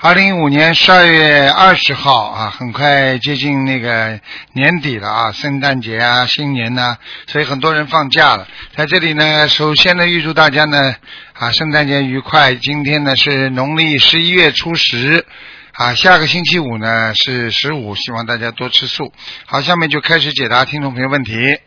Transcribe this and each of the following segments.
二零一五年十二月二十号啊，很快接近那个年底了啊，圣诞节啊，新年呐、所以很多人放假了。在这里呢，首先呢，预祝大家呢啊，圣诞节愉快。今天呢是农历十一月初十。啊，下个星期五呢是十五，希望大家多吃素。好，下面就开始解答听众朋友问题。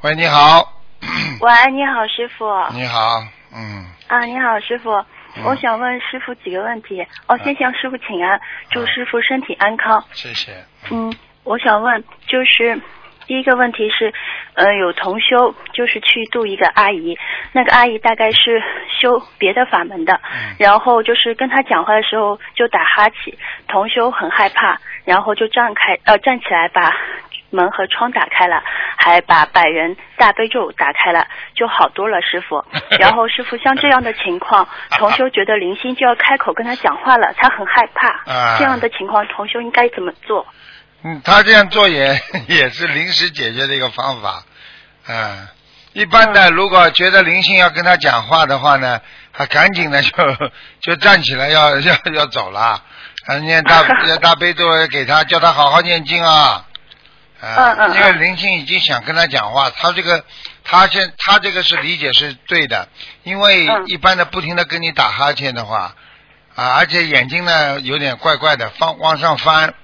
喂，你好，喂，你好，师傅。你好，嗯，啊，你好，师傅。我想问师傅几个问题。哦，先向师傅请安，祝师傅身体安康。谢谢。嗯，我想问，就是第一个问题是，呃，有同修就是去度一个阿姨，那个阿姨大概是修别的法门的，然后就是跟她讲话的时候就打哈欠，同修很害怕，然后就站开呃站起来把门和窗打开了，还把百人大悲咒打开了，就好多了，师傅。然后师傅像这样的情况，同修觉得灵性就要开口跟他讲话了，他很害怕。啊这样的情况，同修应该怎么做？嗯，他这样做也 也是临时解决的一个方法，嗯，一般的如果觉得灵性要跟他讲话的话呢，他赶紧的 就就站起来要 要要走了，啊，念大要大悲咒给他，叫他好好念经啊，啊，因为灵性已经想跟他讲话，他这个他现他这个是理解是对的，因为嗯。一般的不停的跟你打哈欠的话，啊，而且眼睛呢有点怪怪的，翻往上翻，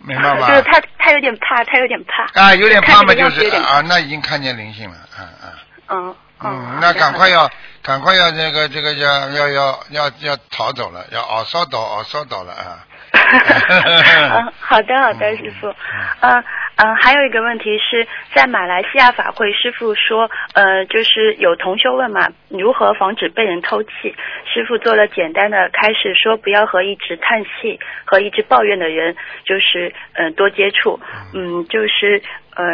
明白吗？就是他他有点怕，他有点怕。啊，有点怕嘛，就是啊，那已经看见灵性了，嗯嗯嗯嗯，那赶快要赶快要这个这个要要要要要逃走了，要熬烧倒熬烧倒了啊。嗯，好的好的，师傅。嗯嗯，还有一个问题是在马来西亚法会，师傅说，呃，就是有同修问嘛，如何防止被人偷气？师傅做了简单的开示，说不要和一直叹气和一直抱怨的人，就是呃多接触。嗯，就是呃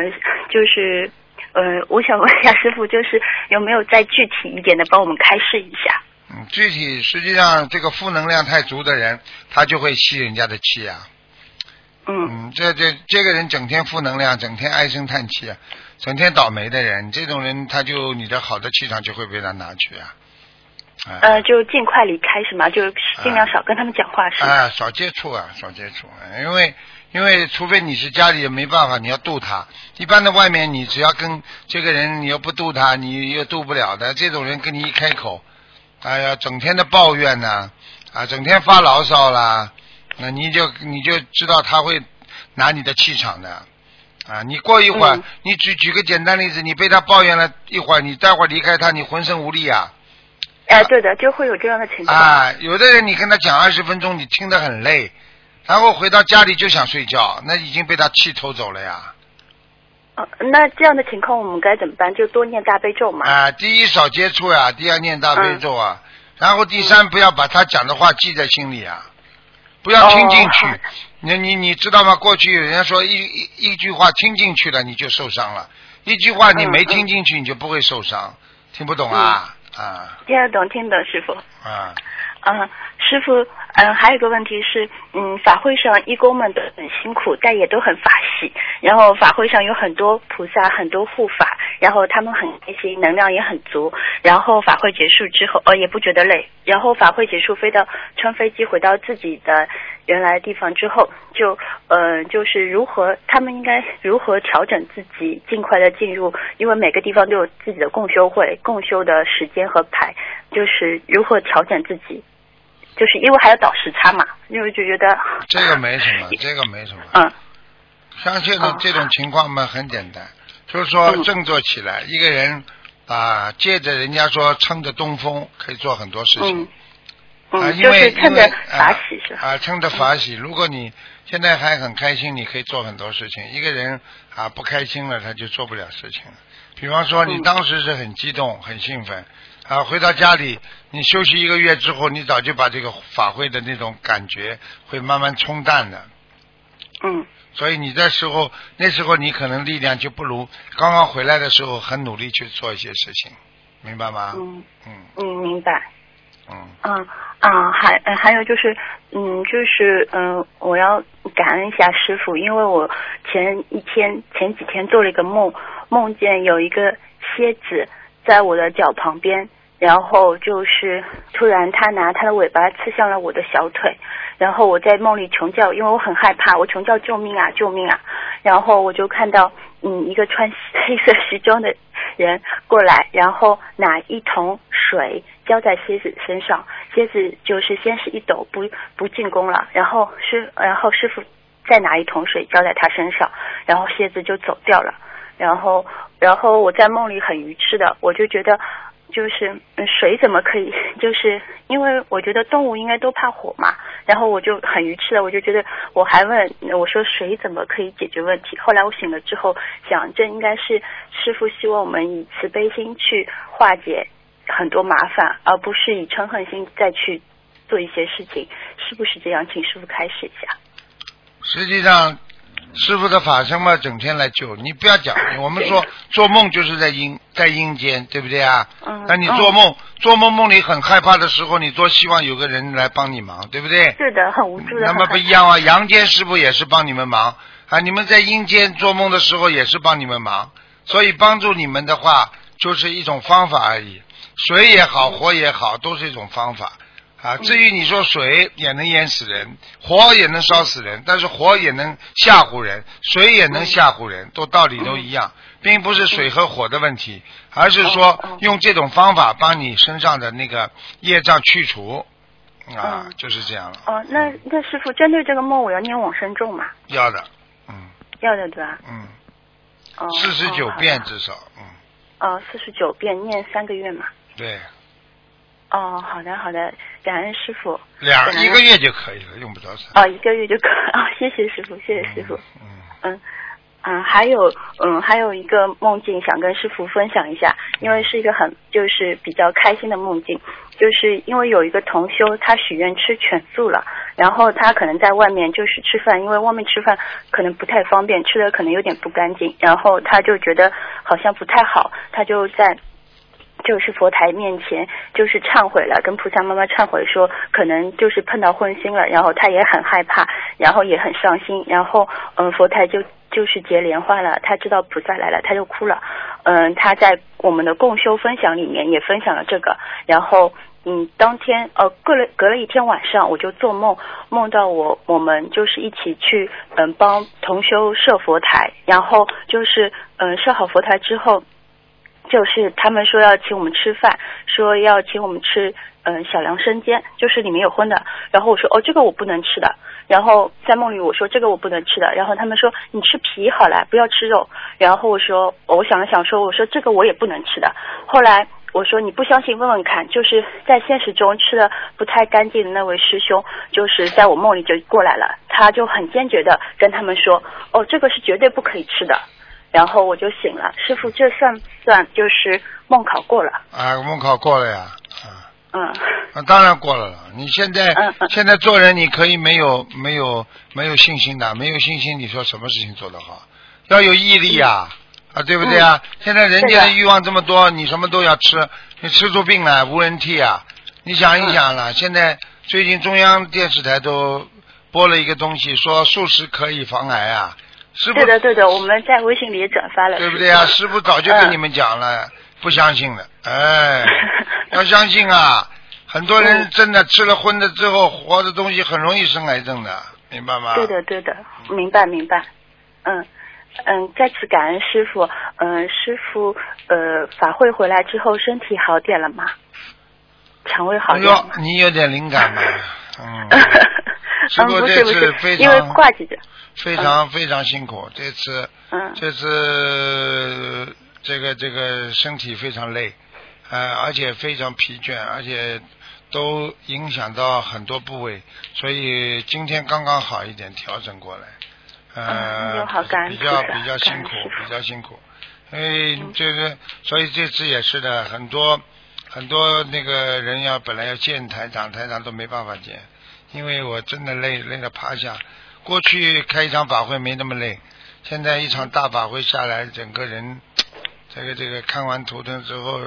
就是呃，我想问一下师傅，就是有没有再具体一点的帮我们开示一下？嗯，具体实际上这个负能量太足的人，他就会吸人家的气啊。嗯嗯，这这这个人整天负能量，整天唉声叹气啊，整天倒霉的人，这种人他就你的好的气场就会被他拿去啊。啊呃，就尽快离开是吗？就尽量少跟他们讲话是吗？啊，少接触啊，少接触、啊，因为因为除非你是家里没办法，你要渡他。一般的外面，你只要跟这个人，你又不渡他，你又渡不了的。这种人跟你一开口，哎呀，整天的抱怨呐、啊，整天发牢骚啦，那你就你就知道他会拿你的气场的。啊，你过一会儿，嗯你举举个简单例子，你被他抱怨了一会儿，你待会儿离开他，你浑身无力啊。哎、对的，就会有这样的情况。啊，有的人你跟他讲二十分钟，你听得很累，然后回到家里就想睡觉，那已经被他气偷走了呀。呃那这样的情况我们该怎么办？就多念大悲咒嘛。啊，第一少接触呀，第二念大悲咒啊，然后第三不要把他讲的话记在心里啊，不要听进去。哦你你你知道吗？过去人家说一一一句话听进去了你就受伤了，一句话你嗯没听进去你就不会受伤，听不懂啊？啊听得懂，听得懂，师傅。啊。啊，师傅，嗯，还有一个问题是，嗯，法会上义工们都很辛苦，但也都很法喜。然后法会上有很多菩萨，很多护法，然后他们很开心，能量也很足。然后法会结束之后，呃，也不觉得累。然后法会结束，飞到乘飞机回到自己的原来地方之后，就呃，就是如何他们应该如何调整自己，尽快的进入，因为每个地方都有自己的共修会、共修的时间和排，就是如何调整自己。就是因为还要倒时差嘛，因为就觉得这个没什么，这个没什么。嗯像这种哦这种情况嘛，很简单，就是说嗯振作起来，一个人啊，借着人家说撑着东风，可以做很多事情。嗯啊，因为是趁着法喜是吧？啊，趁着法喜。如果你现在还很开心，你可以做很多事情。一个人啊不开心了，他就做不了事情了。比方说，你嗯当时是很激动、很兴奋，啊，回到家里，你休息一个月之后，你早就把这个法会的那种感觉会慢慢冲淡的。嗯所以你在时候那时候你可能力量就不如刚刚回来的时候很努力去做一些事情，明白吗？嗯嗯嗯，明白。嗯，嗯啊，还呃还有就是，嗯，就是嗯、呃我要感恩一下师傅，因为我前一天前几天做了一个梦，梦见有一个蝎子在我的脚旁边，然后就是突然他拿他的尾巴刺向了我的小腿，然后我在梦里穷叫，因为我很害怕，我穷叫救命啊救命啊，然后我就看到嗯一个穿 黑色西装的人过来，然后拿一桶水浇在蝎子身上，蝎子就是先是一抖不不进攻了，然后师然后师傅再拿一桶水浇在他身上，然后蝎子就走掉了，然后然后我在梦里很愚痴的，我就觉得。就是嗯水怎么可以？就是因为我觉得动物应该都怕火嘛，然后我就很愚痴的，我就觉得我还问我说水怎么可以解决问题？后来我醒了之后想，这应该是师傅希望我们以慈悲心去化解很多麻烦，而不是以嗔恨心再去做一些事情，是不是这样？请师傅开始一下。实际上师傅的法身嘛，整天来救你，不要讲。我们说做梦就是在阴在阴间，对不对啊？嗯那你做梦、做梦梦里很害怕的时候，你多希望有个人来帮你忙，对不对？是的，很无助的。那么不一样啊，阳间师傅也是帮你们忙啊，你们在阴间做梦的时候也是帮你们忙，所以帮助你们的话就是一种方法而已，水也好，火也好，都是一种方法啊。至于你说水也能淹死人，火也能烧死人，但是火也能吓唬人，水也能吓唬人，都道理都一样，并不是水和火的问题，而是说用这种方法帮你身上的那个业障去除啊，嗯就是这样了。哦，那那师傅针对这个梦，我要念往生咒嘛？要的，嗯要的对吧？嗯，哦，四十九遍至少，嗯，哦，四十九遍念三个月嘛。对，哦，好的好的，感恩师傅。两一个月就可以了，用不着三。哦，一个月就可哦，谢谢师傅，谢谢师傅。嗯，嗯嗯，还有嗯，还有一个梦境想跟师傅分享一下，因为是一个很就是比较开心的梦境，就是因为有一个同修他许愿吃全素了，然后他可能在外面就是吃饭，因为外面吃饭可能不太方便，吃的可能有点不干净，然后他就觉得好像不太好，他就在。就是佛台面前，就是忏悔了，跟菩萨妈妈忏悔说，可能就是碰到荤腥了，然后他也很害怕，然后也很伤心，然后嗯，佛台就就是结莲花了，他知道菩萨来了，他就哭了，嗯，他在我们的共修分享里面也分享了这个，然后嗯，当天呃隔了隔了一天晚上，我就做梦，梦到我我们就是一起去嗯帮同修设佛台，然后就是嗯设好佛台之后。就是他们说要请我们吃饭，说要请我们吃嗯小凉生煎，就是里面有荤的。然后我说哦这个我不能吃的。然后在梦里我说这个我不能吃的。然后他们说你吃皮好了，不要吃肉。然后我说我想了想说我说这个我也不能吃的。后来我说你不相信问问看，就是在现实中吃的不太干净的那位师兄，就是在我梦里就过来了，他就很坚决的跟他们说哦这个是绝对不可以吃的。然后我就醒了，师傅，这算不算就是梦考过了？啊，梦考过了呀，啊，嗯啊，当然过了了。你现在、嗯嗯现在做人，你可以没有没有没有信心的，没有信心，你说什么事情做得好？要有毅力呀、啊，对不对啊？现在人家的欲望这么多，你什么都要吃，你吃出病来无人替啊！你想一想了，现在最近中央电视台都播了一个东西，说素食可以防癌啊，是不对的对的，我们在微信里也转发了，对不对啊？师傅早就跟你嗯们讲了，不相信了，哎，要相信啊！很多人嗯真的吃了荤的之后，活的东西很容易生癌症的，明白吗？对的对的，明白明白，嗯。嗯，再次感恩师傅。嗯，师傅，呃，法会回来之后身体好点了吗？肠胃好哎呦点了吗？，你有点灵感嘛？嗯，师 嗯，傅这不是不是次非，因为常挂。非常非常辛苦，这次嗯。这次这个这个身体非常累，呃，而且非常疲倦，而且都影响到很多部位，所以今天刚刚好一点，调整过来，嗯呃，比较比较辛苦比较辛苦，因为这个，所以这次也是的，很多很多那个人要本来要见台长，台长都没办法见，因为我真的累累得趴下。过去开一场法会没那么累，现在一场大法会下来，整个人这个这个看完图腾之后，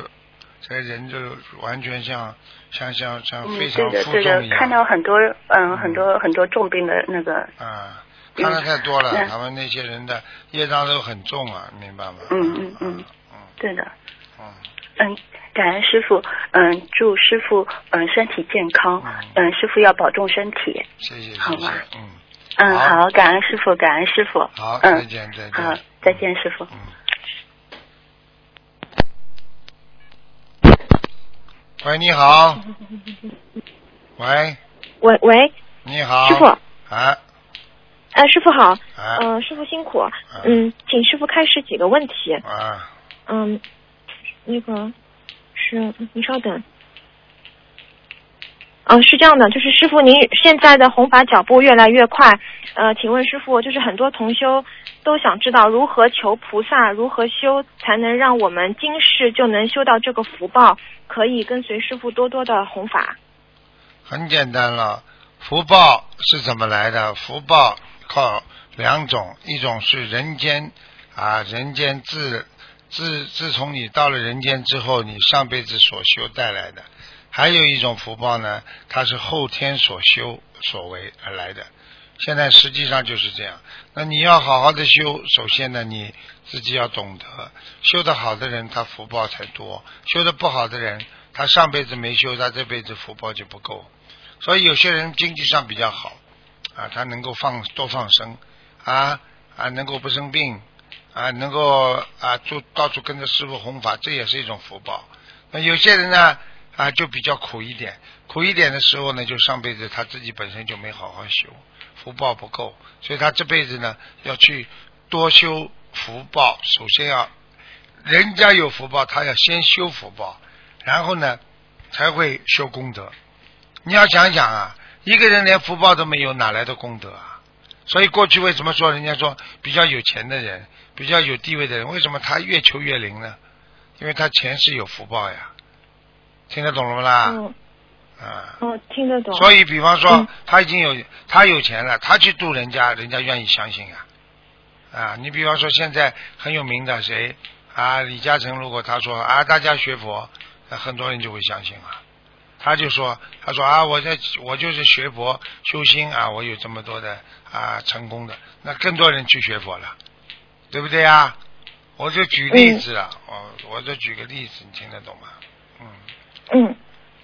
这个人就完全像像像像嗯，非常对的对的。看到很多嗯很多很多重病的那个啊，看的太多了，嗯他们那些人的业障都很重啊，明白吗？嗯嗯嗯嗯对的。嗯嗯，感恩师傅，嗯，祝师傅嗯身体健康嗯，嗯，师傅要保重身体。谢谢好吗，嗯，嗯，好好，感恩师傅，感恩师傅。好，再嗯，见再见。好，再见，师傅。嗯。喂，你好。喂，喂喂，你好。师傅，啊呃，师傅好，啊嗯、师傅辛苦，嗯，请师傅开始几个问题，啊！嗯，那个是，您稍等，嗯，是这样的，就是师傅您现在的弘法脚步越来越快，呃，请问师傅，就是很多同修都想知道如何求菩萨，如何修才能让我们今世就能修到这个福报，可以跟随师傅多多的弘法。很简单了，福报是怎么来的？福报靠两种，一种是人间啊，人间自自自从你到了人间之后，你上辈子所修带来的；还有一种福报呢，它是后天所修所为而来的。现在实际上就是这样。那你要好好的修，首先呢，你自己要懂得，修得好的人他福报才多，修得不好的人，他上辈子没修，他这辈子福报就不够。所以有些人经济上比较好啊，他能够放多放生啊啊，能够不生病啊，能够啊就到处跟着师傅弘法，这也是一种福报。那有些人呢啊就比较苦一点，苦一点的时候呢，就上辈子他自己本身就没好好修，福报不够，所以他这辈子呢要去多修福报。首先要人家有福报，他要先修福报，然后呢才会修功德。你要想想啊，一个人连福报都没有，哪来的功德啊？所以过去为什么说人家说比较有钱的人、比较有地位的人，为什么他越求越灵呢？因为他前世有福报呀，听得懂了吗啦？嗯，啊，哦，听得懂。所以比方说嗯他已经有他有钱了，他去度人家，人家愿意相信啊。啊，你比方说现在很有名的谁啊，李嘉诚，如果他说啊，大家学佛，那很多人就会相信了。他就说，他说啊，我在我就是学佛修心啊，我有这么多的啊成功的，那更多人去学佛了，对不对呀？我就举例子啊，我我就举个例子，你听得懂吗？嗯，嗯，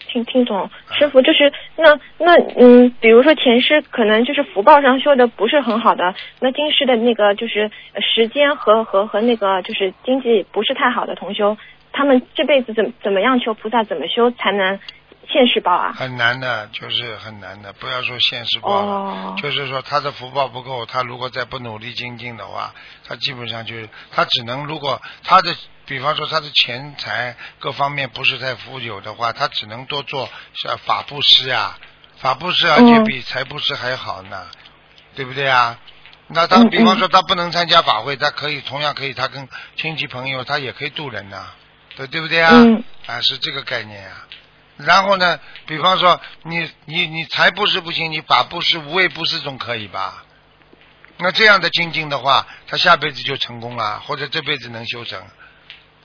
听听懂，师傅就是那那嗯，比如说前世可能就是福报上修的不是很好的，那今世的那个就是呃时间和和和那个就是经济不是太好的同修，他们这辈子怎怎么样求菩萨怎么修才能现世报啊？很难的，就是很难的。不要说现实报了，哦就是说他的福报不够，他如果再不努力精进的话，他基本上就是他只能如果他的，比方说他的钱财各方面不是太富有的话，他只能多做像法布施啊，法布施而且嗯比财布施还好呢，对不对啊？那他嗯比方嗯说他不能参加法会，他可以同样可以，他跟亲戚朋友他也可以渡人呐、对对不对啊？嗯啊，是这个概念啊。然后呢，比方说你你你财布施不行，你法布施、无畏布施总可以吧？那这样的精进的话，他下辈子就成功了，或者这辈子能修成。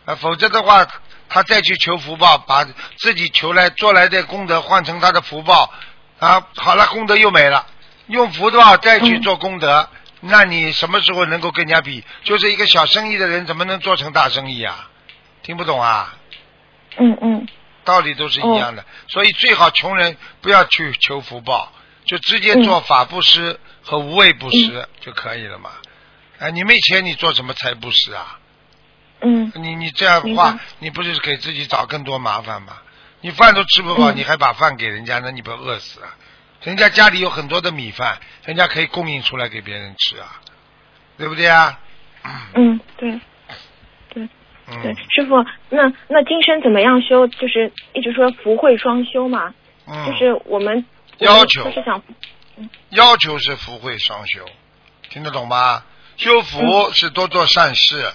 啊，否则的话，他再去求福报，把自己求来做来的功德换成他的福报，啊，好了，功德又没了，用福报再去做功德，那你什么时候能够跟人家比？就是一个小生意的人，怎么能做成大生意啊？听不懂啊？嗯嗯道理都是一样的，所以最好穷人不要去求福报，就直接做法布施和无畏布施就可以了嘛。哎，你没钱，你做什么财布施啊？嗯你你这样的话，你不是给自己找更多麻烦吗？你饭都吃不饱，嗯你还把饭给人家，那你不饿死啊？人家家里有很多的米饭，人家可以供应出来给别人吃啊，对不对啊？嗯对。对，嗯师傅，那那今生怎么样修？就是一直说福慧双修嘛，嗯，就是我们要求们就是想要求是福慧双修，听得懂吗？修福是多做善事、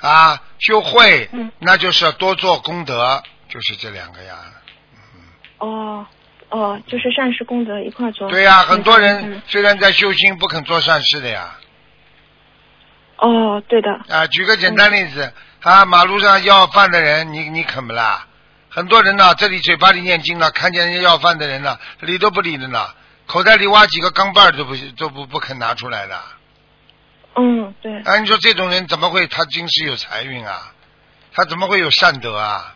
啊，修慧、嗯那就是要多做功德，就是这两个呀。哦哦，就是善事功德一块做。对呀、很多嗯人虽然在修心，不肯做善事的呀。哦，对的，啊，举个简单例子，啊，马路上要饭的人，你你肯不啦？很多人呢，这里嘴巴里念经呢，看见人家要饭的人呢，理都不理的呢，口袋里挖几个钢镚儿都不都不不肯拿出来的。嗯，对，啊，你说这种人怎么会他今世有财运啊？他怎么会有善德啊？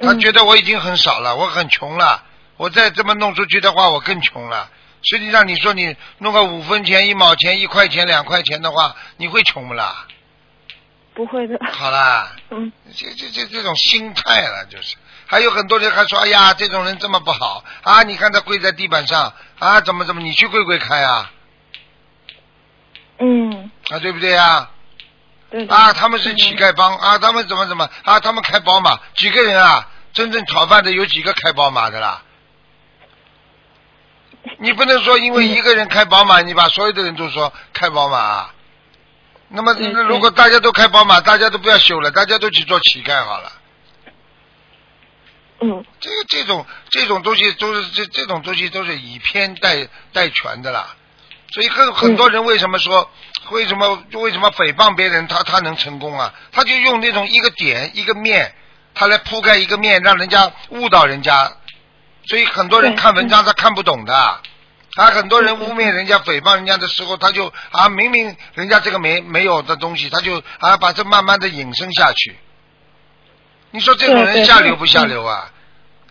他嗯觉得我已经很少了，我很穷了，我再这么弄出去的话，我更穷了。实际上，你说你弄个五分钱、一毛钱、一块钱、两块钱的话，你会穷不啦？不会的，好啦，嗯这这这这种心态了，就是。还有很多人还说，哎呀，这种人这么不好啊！你看他跪在地板上啊，怎么怎么，你去跪跪看啊，嗯，啊，对不对呀？对的。啊，他们是乞丐帮啊，他们怎么怎么啊，他们开宝马，几个人啊？真正讨饭的有几个开宝马的啦？你不能说因为一个人开宝马，你把所有的人都说开宝马啊。那么如果大家都开宝马，大家都不要修了，大家都去做乞丐好了。嗯这个这种这种东西都是这这种东西都是以偏代代全的啦。所以很很多人为什么说、为什么为什么诽谤别人他他能成功啊？他就用那种一个点一个面，他来铺盖一个面，让人家误导人家。所以很多人看文章他看不懂的。啊，很多人污蔑人家、诽谤人家的时候，他就啊，明明人家这个没没有的东西，他就啊，把这慢慢的引申下去。你说这种人下流不下流啊？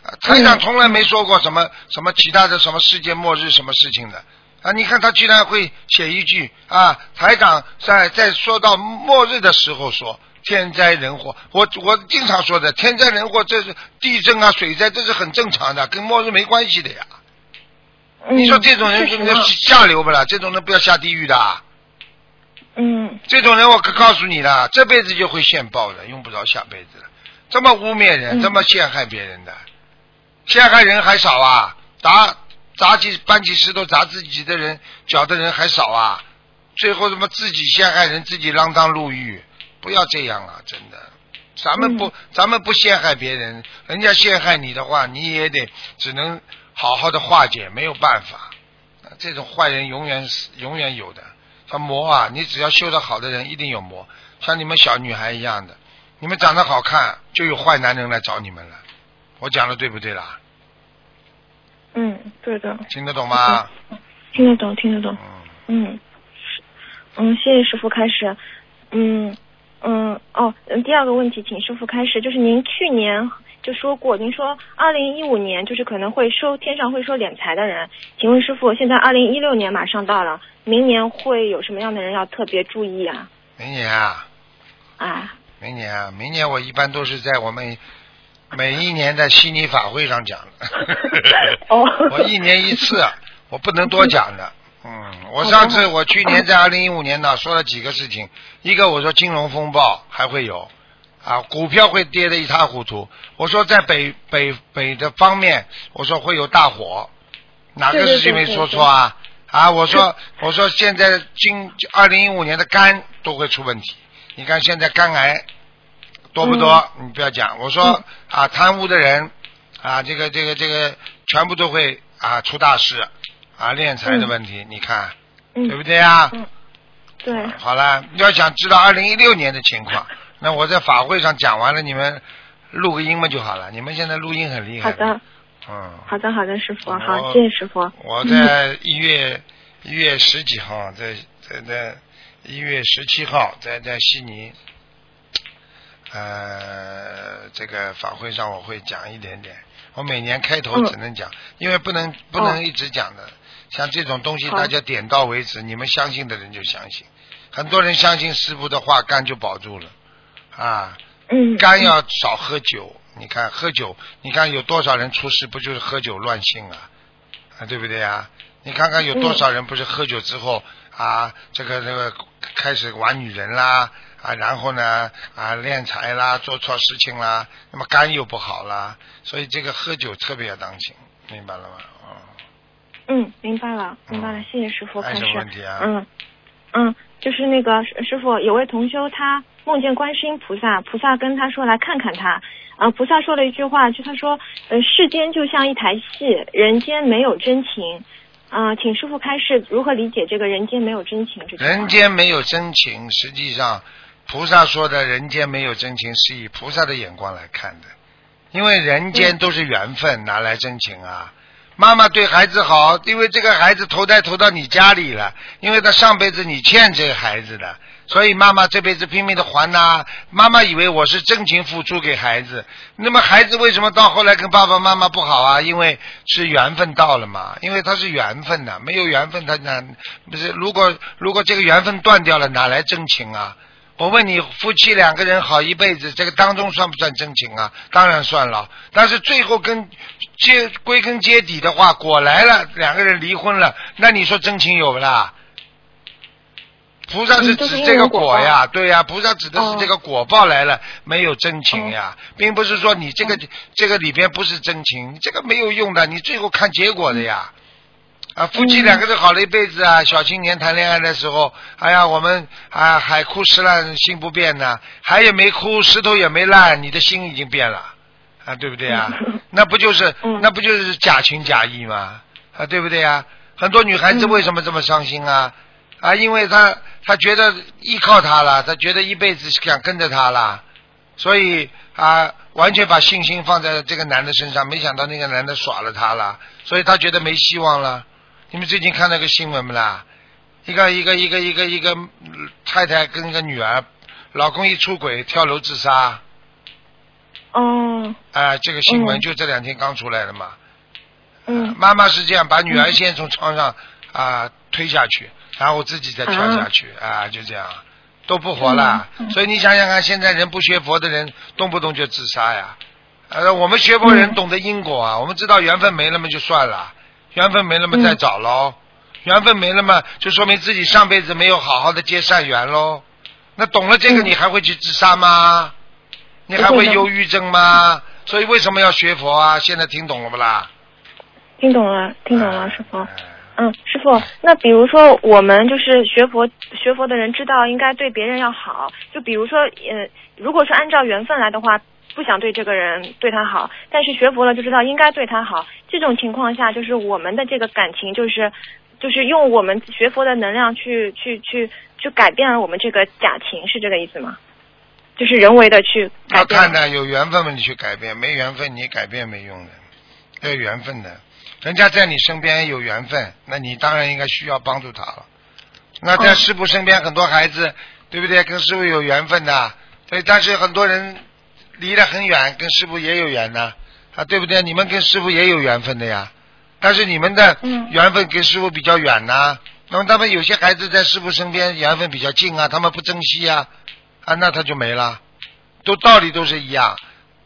啊台长从来没说过什么什么其他的什么世界末日什么事情的啊！你看他居然会写一句啊，台长在在说到末日的时候说天灾人祸，我我经常说的天灾人祸，这是地震啊水灾，这是很正常的，跟末日没关系的呀。嗯，你说这种人就确实嘛下流不啦？这种人不要下地狱的啊。嗯这种人我可告诉你了，这辈子就会现报的，用不着下辈子了。这么污蔑人，嗯这么陷害别人的，陷害人还少啊？砸砸起搬起石头砸自己的人脚的人还少啊？最后什么自己陷害人，自己锒铛入狱，不要这样啊！真的，咱们不，咱们不陷害别人，人家陷害你的话，你也得只能好好的化解，没有办法。啊这种坏人永远是永远有的。他魔啊，你只要修得好的人一定有魔，像你们小女孩一样的，你们长得好看，就有坏男人来找你们了。我讲的对不对啦？嗯，对的，听得懂吗？听得懂，听得懂。嗯，嗯，谢谢师傅开始。嗯嗯哦，嗯，第二个问题，请师傅开始，就是您去年就说过，您说二零一五年就是可能会收天上会收敛财的人，请问师傅，现在二零一六年马上到了，明年会有什么样的人要特别注意啊？明年啊，啊，明年啊，明年我一般都是在我们每一年的悉尼法会上讲的。哦我一年一次，我不能多讲的。嗯，我上次我去年在二零一五年呢说了几个事情，一个我说金融风暴还会有，啊，股票会跌得一塌糊涂。我说在北北北的方面，我说会有大火，哪个事情没说错啊？啊，我说我说现在今二零一五年的肝都会出问题，你看现在肝癌多不多？你不要讲，我说、嗯。啊贪污的人啊这个这个这个全部都会啊出大事。啊敛财的问题，你看嗯，对不对啊？嗯，对，好了，要想知道二零一六年的情况，那我在法会上讲完了，你们录个音嘛就好了。你们现在录音很厉害好的，嗯，好的，好的，师傅，好，谢谢师傅。我在一月一月十几号，在在在一月十七号，在在悉尼，呃，这个法会上我会讲一点点。我每年开头嗯只能讲，因为不能不哦能一直讲的。像这种东西，大家点到为止，你们相信的人就相信。很多人相信师傅的话，肝就保住了啊。嗯，肝要少喝酒，你看喝酒，你看有多少人出事，不就是喝酒乱性啊？啊，对不对啊？你看看有多少人不是喝酒之后、啊，这个这个开始玩女人啦啊，然后呢啊敛财啦，做错事情啦，那么肝又不好啦，所以这个喝酒特别要当心，明白了吗？嗯，嗯，明白了，明白了，谢谢师傅开始还有什么问。题啊？嗯嗯，就是那个师师傅有位同修他梦见观世音菩萨，菩萨跟他说来看看他，啊、菩萨说了一句话，就他说，呃，世间就像一台戏，人间没有真情。啊、请师傅开示如何理解这个人间没有真情这句话。人间没有真情，实际上菩萨说的人间没有真情是以菩萨的眼光来看的，因为人间都是缘分，哪来真情啊？妈妈对孩子好，因为这个孩子投胎投到你家里了，因为他上辈子你欠这个孩子的，所以妈妈这辈子拼命的还呐、妈妈以为我是真情付出给孩子，那么孩子为什么到后来跟爸爸妈妈不好啊？因为是缘分到了嘛，因为他是缘分呐、没有缘分他哪不是？如果如果这个缘分断掉了，哪来真情啊？我问你，夫妻两个人好一辈子，这个当中算不算真情啊？当然算了。但是最后跟结归根结底的话，果来了，两个人离婚了，那你说真情有不啦？菩萨是指这个果呀，对呀，菩萨指的是哦这个果报来了，没有真情呀，并不是说你这个这个里边不是真情，这个没有用的，你最后看结果的呀。啊，夫妻嗯两个人好了一辈子啊，小青年谈恋爱的时候，哎呀，我们啊海枯石烂心不变呐，海也没枯，石头也没烂，你的心已经变了，啊，对不对啊？那不就是嗯那不就是假情假意吗？啊，对不对啊？很多女孩子嗯为什么这么伤心啊？啊，因为她她觉得依靠他了，她觉得一辈子想跟着他了，所以啊，完全把信心放在这个男的身上，没想到那个男的耍了她了，所以她觉得没希望了。你们最近看那个新闻不啦？一个一个一个一个一个嗯太太跟一个女儿，老公一出轨跳楼自杀，哦，啊、这个新闻嗯。就这两天刚出来的嘛。嗯，妈妈是这样，把女儿先从床上啊、推下去，然后自己再跳下去啊。就这样，都不活了。嗯嗯。所以你想想看，现在人不学佛的人，动不动就自杀呀。呃，我们学佛人嗯。懂得因果啊，我们知道缘分没了嘛就算了，缘分没了嘛嗯再找喽，缘分没了嘛就说明自己上辈子没有好好的结善缘喽。那懂了这个，嗯你还会去自杀吗？你还会忧郁症吗？所以为什么要学佛啊？现在听懂了不啦？听懂了，听懂了，哎师傅。哎嗯，师傅，那比如说我们就是学佛学佛的人，知道应该对别人要好。就比如说，呃，如果是按照缘分来的话，不想对这个人对他好，但是学佛了就知道应该对他好。这种情况下，就是我们的这个感情，就是就是用我们学佛的能量去去去去改变了我们这个假情，是这个意思吗？就是人为的去改变。要看的，有缘分嘛，你去改变；没缘分，你改变没用的。要有缘分的，人家在你身边有缘分，那你当然应该需要帮助他了。那在哦师傅身边，很多孩子，对不对？跟师傅有缘分的，对，但是很多人离得很远，跟师傅也有缘呐，啊，对不对？你们跟师傅也有缘分的呀，但是你们的嗯。缘分跟师傅比较远呐、那么他们有些孩子在师傅身边缘分比较近啊，他们不珍惜啊，啊，那他就没了。都道理都是一样。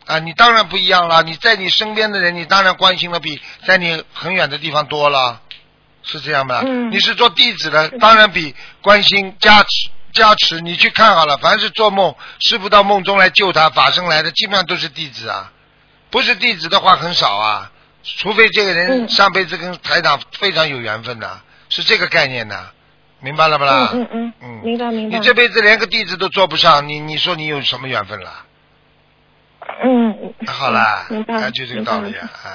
啊，你当然不一样了。你在你身边的人，你当然关心的比在你很远的地方多了，是这样吧？嗯。你是做弟子的当然比关心加持加持。你去看好了，凡是做梦师傅到梦中来救他，法身来的，基本上都是弟子啊。不是弟子的话很少啊，除非这个人嗯上辈子跟台长非常有缘分的，是这个概念的，明白了不啦？嗯嗯嗯，嗯明白明白。你这辈子连个弟子都做不上，你你说你有什么缘分了？嗯，好啦，明白就这个道理啊，啊，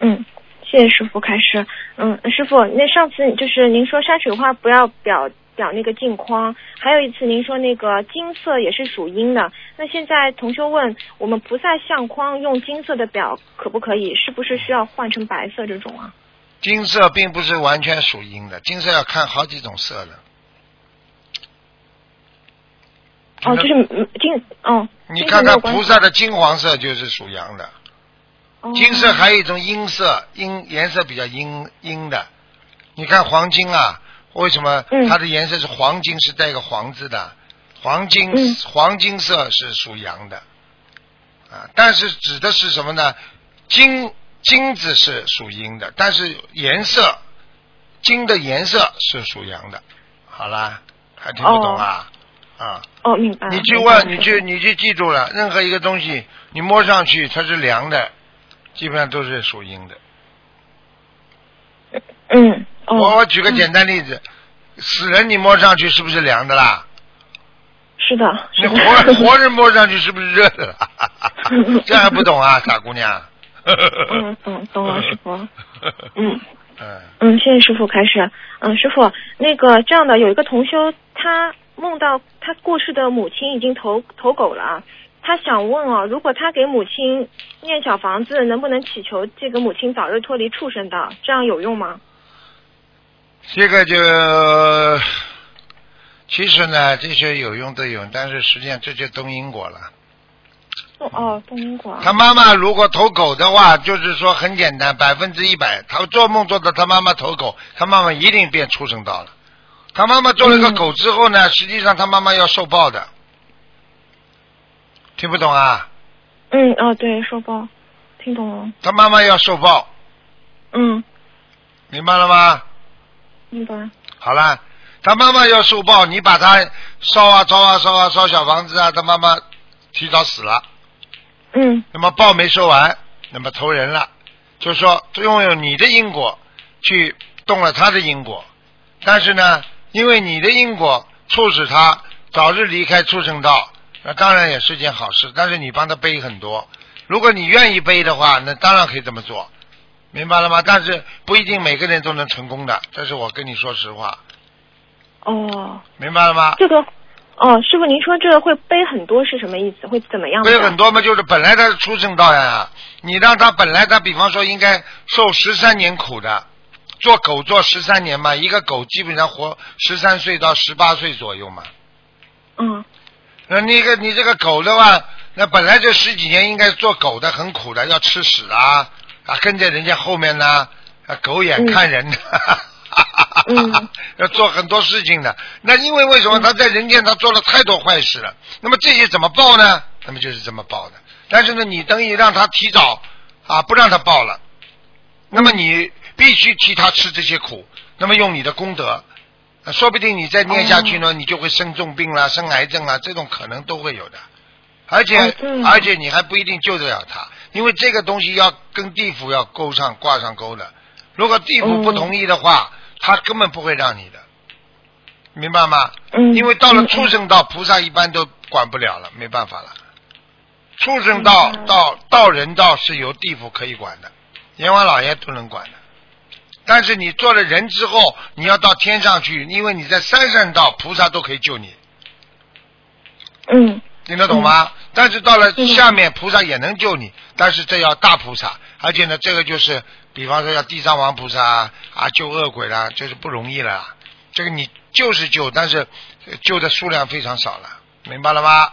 嗯，谢谢师傅开示。嗯，师傅，那上次就是您说山水画不要裱裱那个镜框，还有一次您说那个金色也是属阴的。那现在同修问，我们菩萨相框用金色的表可不可以？是不是需要换成白色这种啊？金色并不是完全属阴的，金色要看好几种色的。哦，就是嗯金哦，你看看菩萨的金黄色就是属阳的，哦金色还有一种阴色，阴颜色比较阴阴的。你看黄金啊，为什么嗯它的颜色是黄金，是带个黄字的？黄金、嗯黄金色是属阳的，啊，但是指的是什么呢？金金子是属阴的，但是颜色金的颜色是属阳的。好啦，还听不懂啊？啊，哦，明白。你去问，你去，你去记住了，任何一个东西你摸上去它是凉的，基本上都是属阴的。嗯，哦，我我举个简单例子，死人你摸上去是不是凉的啦？是的，你是的。活 活人摸上去是不是热的啦？这还不懂啊，傻姑娘。嗯，懂懂了，师傅。嗯嗯嗯，谢谢师傅开始。嗯，师傅，那个这样的有一个同修，他梦到他过世的母亲已经投投狗了啊。他想问哦，如果他给母亲念小房子，能不能祈求这个母亲早日脱离畜生道？这样有用吗？这个就其实呢，这些有用都有用，但是实际上这就动因果了。哦哦，动因果啊。他妈妈如果投狗的话，就是说很简单，百分之一百，他做梦做到他妈妈投狗，他妈妈一定变畜生道了。他妈妈做了个狗之后呢，实际上他妈妈要受报的。听不懂啊？嗯哦，对，受报，听懂了。他妈妈要受报，嗯，明白了吗？明白。好了，他妈妈要受报，你把他烧啊烧啊烧啊烧小房子啊，他妈妈提早死了，嗯那么报没收完，那么投人了，就是说用用你的因果去动了他的因果，但是呢，因为你的因果促使他早日离开畜生道，那当然也是件好事，但是你帮他背很多，如果你愿意背的话，那当然可以这么做。明白了吗？但是不一定每个人都能成功的，这是我跟你说实话，哦，明白了吗？这个哦，师傅您说这个会背很多是什么意思？会怎么样？背很多嘛，就是本来他是出生道呀，你让他本来他比方说应该受十三年苦的，做狗做十三年嘛，一个狗基本上活十三岁到十八岁左右嘛。嗯那那个你这个狗的话，那本来这十几年应该做狗的很苦的，要吃屎啊啊，跟在人家后面呢，啊狗眼看人 要做很多事情的，那因为为什么他在人间他做了太多坏事了？那么这些怎么报呢？那么就是这么报的。但是呢，你等于让他提早啊，不让他报了，那么你必须替他吃这些苦，那么用你的功德，啊说不定你再念下去呢，你就会生重病啦、生癌症啦，这种可能都会有的。而且、哦而且你还不一定救得了他，因为这个东西要跟地府要勾上挂上钩的。如果地府不嗯同意的话，他根本不会让你的，明白吗？嗯，因为到了嗯畜生道，菩萨一般都管不了了，没办法了。畜生道嗯到到人道是由地府可以管的，阎王老爷都能管的。但是你做了人之后，你要到天上去，因为你在三善道，菩萨都可以救你，嗯听得懂吗？但是到了嗯下面，菩萨也能救你，但是这要大菩萨，而且呢，这个就是，比方说要地藏王菩萨啊，啊救恶鬼啦，这是不容易了。这个你救是救，但是呃救的数量非常少了，明白了吗？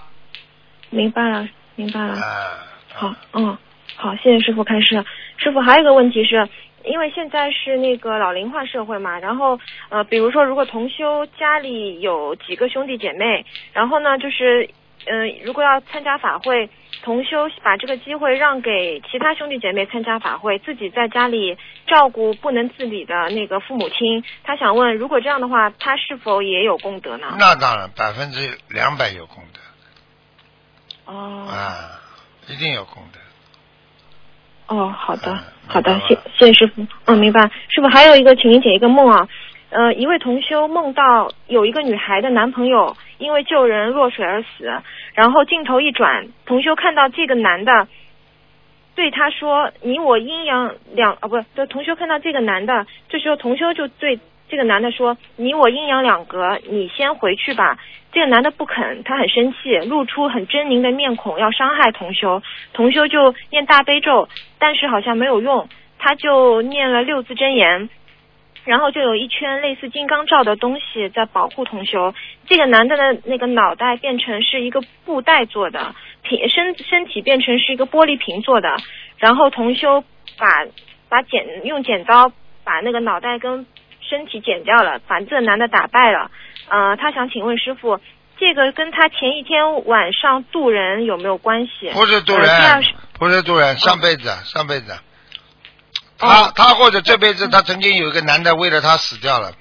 明白了明白了。啊，好，嗯，好，谢谢师傅开示。师傅还有一个问题是，因为现在是那个老龄化社会嘛，然后呃，比如说如果同修家里有几个兄弟姐妹，然后呢就是嗯、呃如果要参加法会，同修把这个机会让给其他兄弟姐妹参加法会，自己在家里照顾不能自理的那个父母亲，他想问，如果这样的话，他是否也有功德呢？那当然百分之两百有功德哦。啊，一定有功德。哦，好的嗯，好的谢谢谢师傅。嗯，明白。师傅还有一个，请您解一个梦啊。呃，一位同修梦到有一个女孩的男朋友因为救人落水而死，然后镜头一转，同修看到这个男的对他说：“你我阴阳两啊，不，对，同修看到这个男的，这时候同修就对这个男的说：‘你我阴阳两隔，你先回去吧。’这个男的不肯，他很生气，露出很狰狞的面孔，要伤害同修。同修就念大悲咒，但是好像没有用，他就念了六字真言，然后就有一圈类似金刚罩的东西在保护同修。这个男的的那个脑袋变成是一个布袋做的，体身身体变成是一个玻璃瓶做的，然后同修把把剪用剪刀把那个脑袋跟身体剪掉了，把这个男的打败了。呃，他想请问师傅，这个跟他前一天晚上渡人有没有关系？不是渡人是，不是渡人，上辈子，上辈子，他哦他或者这辈子他曾经有一个男的为了他死掉了，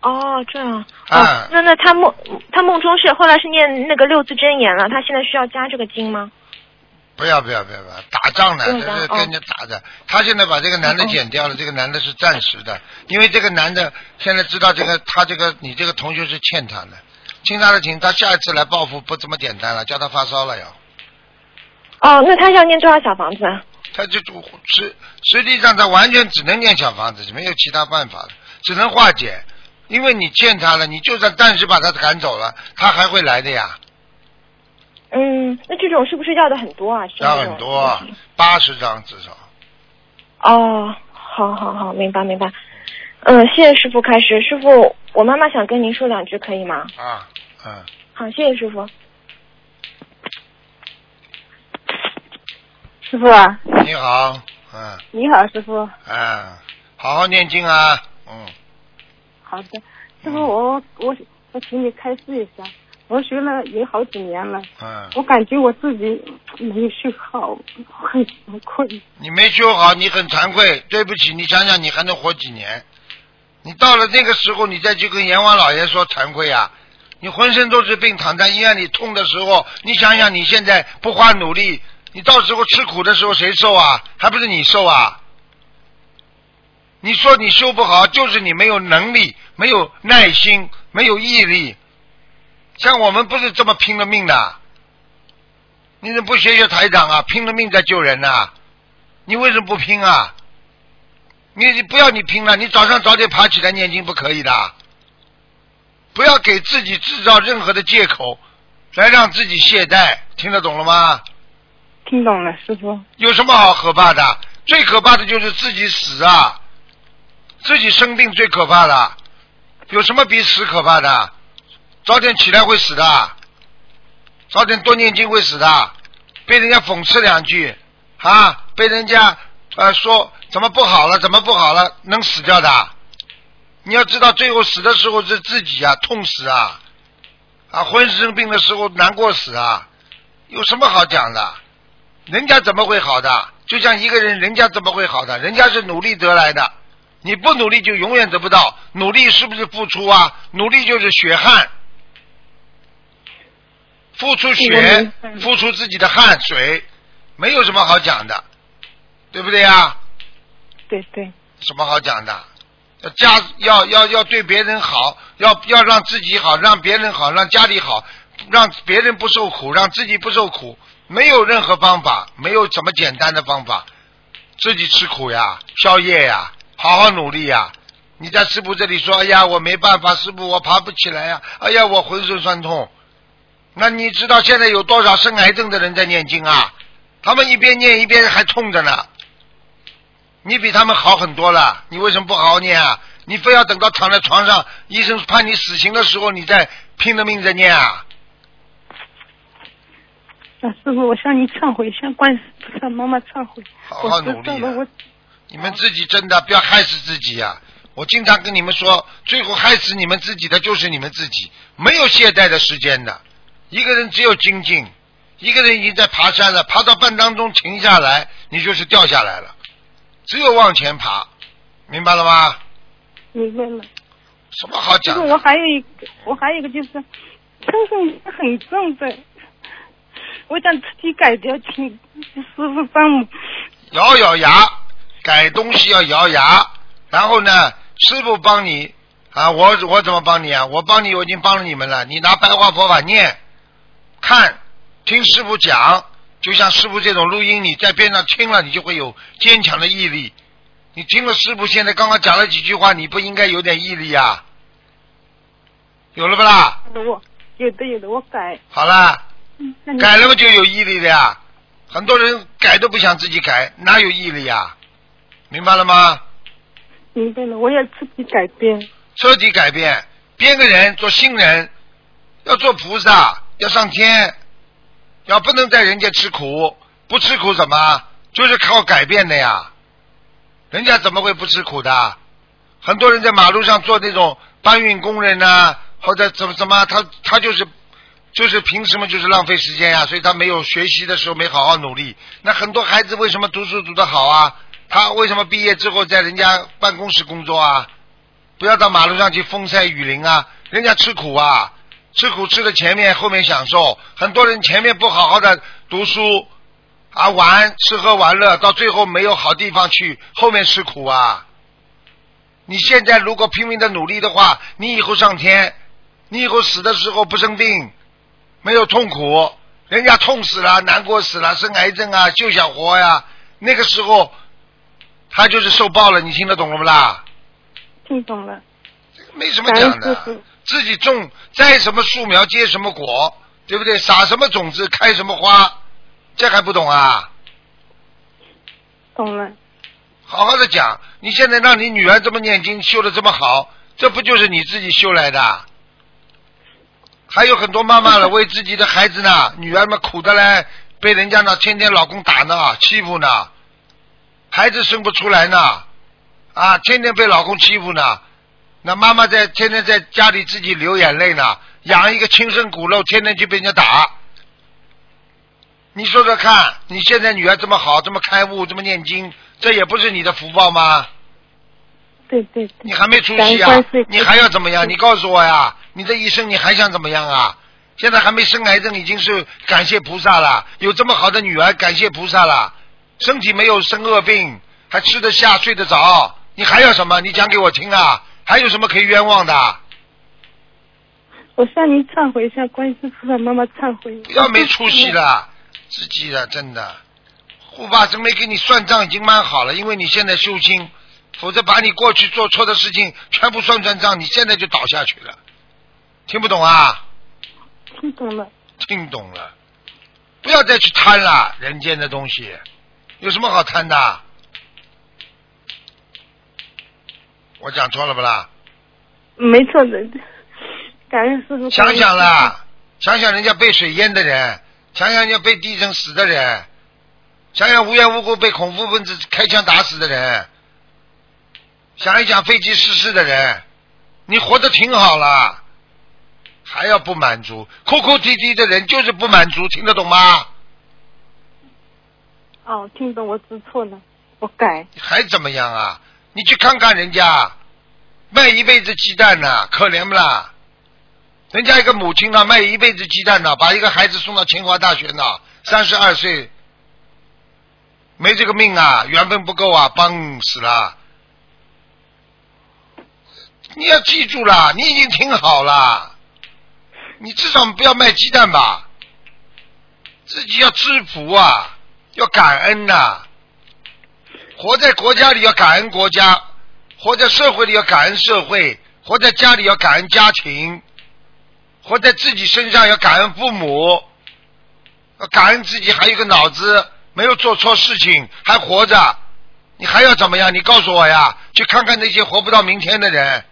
哦，这样。啊哦，那那他梦他梦中是后来是念那个六字真言了，他现在需要加这个经吗？不要不要不要不要，打仗呢，是跟人家打的。他现在把这个男的剪掉了，这个男的是暂时的，因为这个男的现在知道这个他这个你这个同学是欠他的，欠他的情，他下一次来报复不这么简单了，叫他发烧了要。哦，那他要念多少小房子啊？他就实实际上他完全只能念小房子，没有其他办法了，只能化解。因为你欠他了，你就算暂时把他赶走了，他还会来的呀，嗯，那这种是不是要的很多啊？要很多，八十张至少。哦，好好好，明白明白。嗯，谢谢师傅开始。师傅，我妈妈想跟您说两句，可以吗？啊，嗯，好，谢谢师傅。师傅啊，你好，嗯，你好，师傅。嗯，好好念经啊，嗯，好的，师傅，我我我请你开示一下。我学了也好几年了，嗯，我感觉我自己没有学好，很惭愧。你没修好，你很惭愧，对不起，你想想你还能活几年？你到了那个时候，你再去跟阎王老爷说惭愧啊！你浑身都是病，躺在医院里痛的时候，你想想你现在不花努力，你到时候吃苦的时候谁受啊？还不是你受啊？你说你修不好，就是你没有能力、没有耐心、没有毅力。像我们不是这么拼了命的，你怎么不学学台长啊？拼了命在救人呐、你为什么不拼啊？你你不要你拼了，你早上早点爬起来念经不可以的，不要给自己制造任何的借口，来让自己懈怠，听得懂了吗？听懂了，师傅。有什么好可怕的？最可怕的就是自己死啊，自己生病最可怕的，有什么比死可怕的？早点起来会死的，早点多念经会死的，被人家讽刺两句啊，被人家呃说怎么不好了，怎么不好了，能死掉的。你要知道，最后死的时候是自己啊，痛死啊，啊，浑身病的时候难过死啊，有什么好讲的？人家怎么会好的？就像一个人，人家怎么会好的？人家是努力得来的，你不努力就永远得不到。努力是不是付出啊？努力就是血汗，付出血，付出自己的汗水，没有什么好讲的，对不对呀？对对，什么好讲的？要家要要要对别人好，要要让自己好，让别人好，让家里好，让别人不受苦，让自己不受苦，没有任何方法，没有什么简单的方法，自己吃苦呀，宵夜呀，好好努力呀。你在师傅这里说，哎呀，我没办法，师傅我爬不起来呀，哎呀，我浑身酸痛。那你知道现在有多少生癌症的人在念经啊？他们一边念一边还痛着呢。你比他们好很多了，你为什么不好好念啊？你非要等到躺在床上，医生判你死刑的时候，你再拼了命在念啊？啊，师傅，我向你忏悔，向观世菩萨妈妈忏悔。好好努力啊，我你们自己真的不要害死自己呀、我经常跟你们说，最后害死你们自己的就是你们自己，没有懈怠的时间的。一个人只有精进，一个人已经在爬山了，爬到半当中停下来，你就是掉下来了。只有往前爬，明白了吗？明白了。什么好讲的？我还有一个，我还有一个就是身上很重的，我想自己改掉，请师傅帮我。咬咬牙，改东西要咬牙，然后呢，师傅帮你啊，我我怎么帮你啊？我帮你，我已经帮了你们了。你拿白话佛法念，看，听师傅讲，就像师傅这种录音，你在边上听了，你就会有坚强的毅力。你听了师傅现在刚刚讲了几句话，你不应该有点毅力啊？有了不啦？我有的有的，我改。好了，嗯改了嘛就有毅力的呀。很多人改都不想自己改，哪有毅力呀？明白了吗？明白了，我要自己改变。彻底改变，变个人，做新人，要做菩萨，要上天，要不能在人间吃苦，不吃苦怎么？就是靠改变的呀。人家怎么会不吃苦的？很多人在马路上做那种搬运工人呐、或者怎么怎么，他他就是就是凭什么就是浪费时间呀、所以他没有学习的时候没好好努力。那很多孩子为什么读书读得好啊？他为什么毕业之后在人家办公室工作啊？不要到马路上去风晒雨淋啊！人家吃苦啊，吃苦吃的前面后面享受。很多人前面不好好的读书啊玩吃喝玩乐，到最后没有好地方去，后面吃苦啊。你现在如果拼命的努力的话，你以后上天，你以后死的时候不生病，没有痛苦，人家痛死了，难过死了，生癌症啊，就想活呀，那个时候他就是受报了，你听得懂了不啦？听懂了。没什么讲的自己种栽什么树苗结什么果，对不对？撒什么种子开什么花，这还不懂啊？懂了。好好的讲，你现在让你女儿这么念经修的这么好，这不就是你自己修来的？还有很多妈妈了，为自己的孩子呢，女儿们苦的嘞，被人家呢天天老公打呢，欺负呢，孩子生不出来呢，啊，天天被老公欺负呢，那妈妈在天天在家里自己流眼泪呢，养一个亲生骨肉，天天就被人家打。你说说看，你现在女儿这么好，这么开悟，这么念经，这也不是你的福报吗？对对对。你还没出息啊！你还要怎么样？你告诉我呀！你这一生你还想怎么样啊？现在还没生癌症，已经是感谢菩萨了。有这么好的女儿，感谢菩萨了。身体没有生恶病，还吃得下、睡得着，你还要什么？你讲给我听啊！还有什么可以冤枉的？我向您忏悔，一下观世菩萨妈妈忏悔。不要没出息了，自己的真的，护法神没给你算账已经蛮好了，因为你现在修心，否则把你过去做错的事情全部算算账，你现在就倒下去了。听不懂啊？听懂了。听懂了，不要再去贪了，人间的东西有什么好贪的？我讲错了不啦？没错的，感恩师傅。想想啦，想想人家被水淹的人，想想人家被地震死的人，想想无缘无故被恐怖分子开枪打死的人，想一想飞机失事的人，你活得挺好了，还要不满足，哭哭啼啼的人就是不满足，听得懂吗？哦，听懂，我知错了，我改。还怎么样啊？你去看看人家卖一辈子鸡蛋呢，可怜不啦？人家一个母亲呢，卖一辈子鸡蛋呢，把一个孩子送到清华大学呢，三十二岁，没这个命啊，缘分不够啊，崩死了。你要记住啦，你已经挺好了，你至少不要卖鸡蛋吧，自己要知福啊，要感恩呐、活在国家里要感恩国家，活在社会里要感恩社会，活在家里要感恩家庭，活在自己身上要感恩父母，要感恩自己还有个脑子，没有做错事情还活着，你还要怎么样？你告诉我呀！去看看那些活不到明天的人，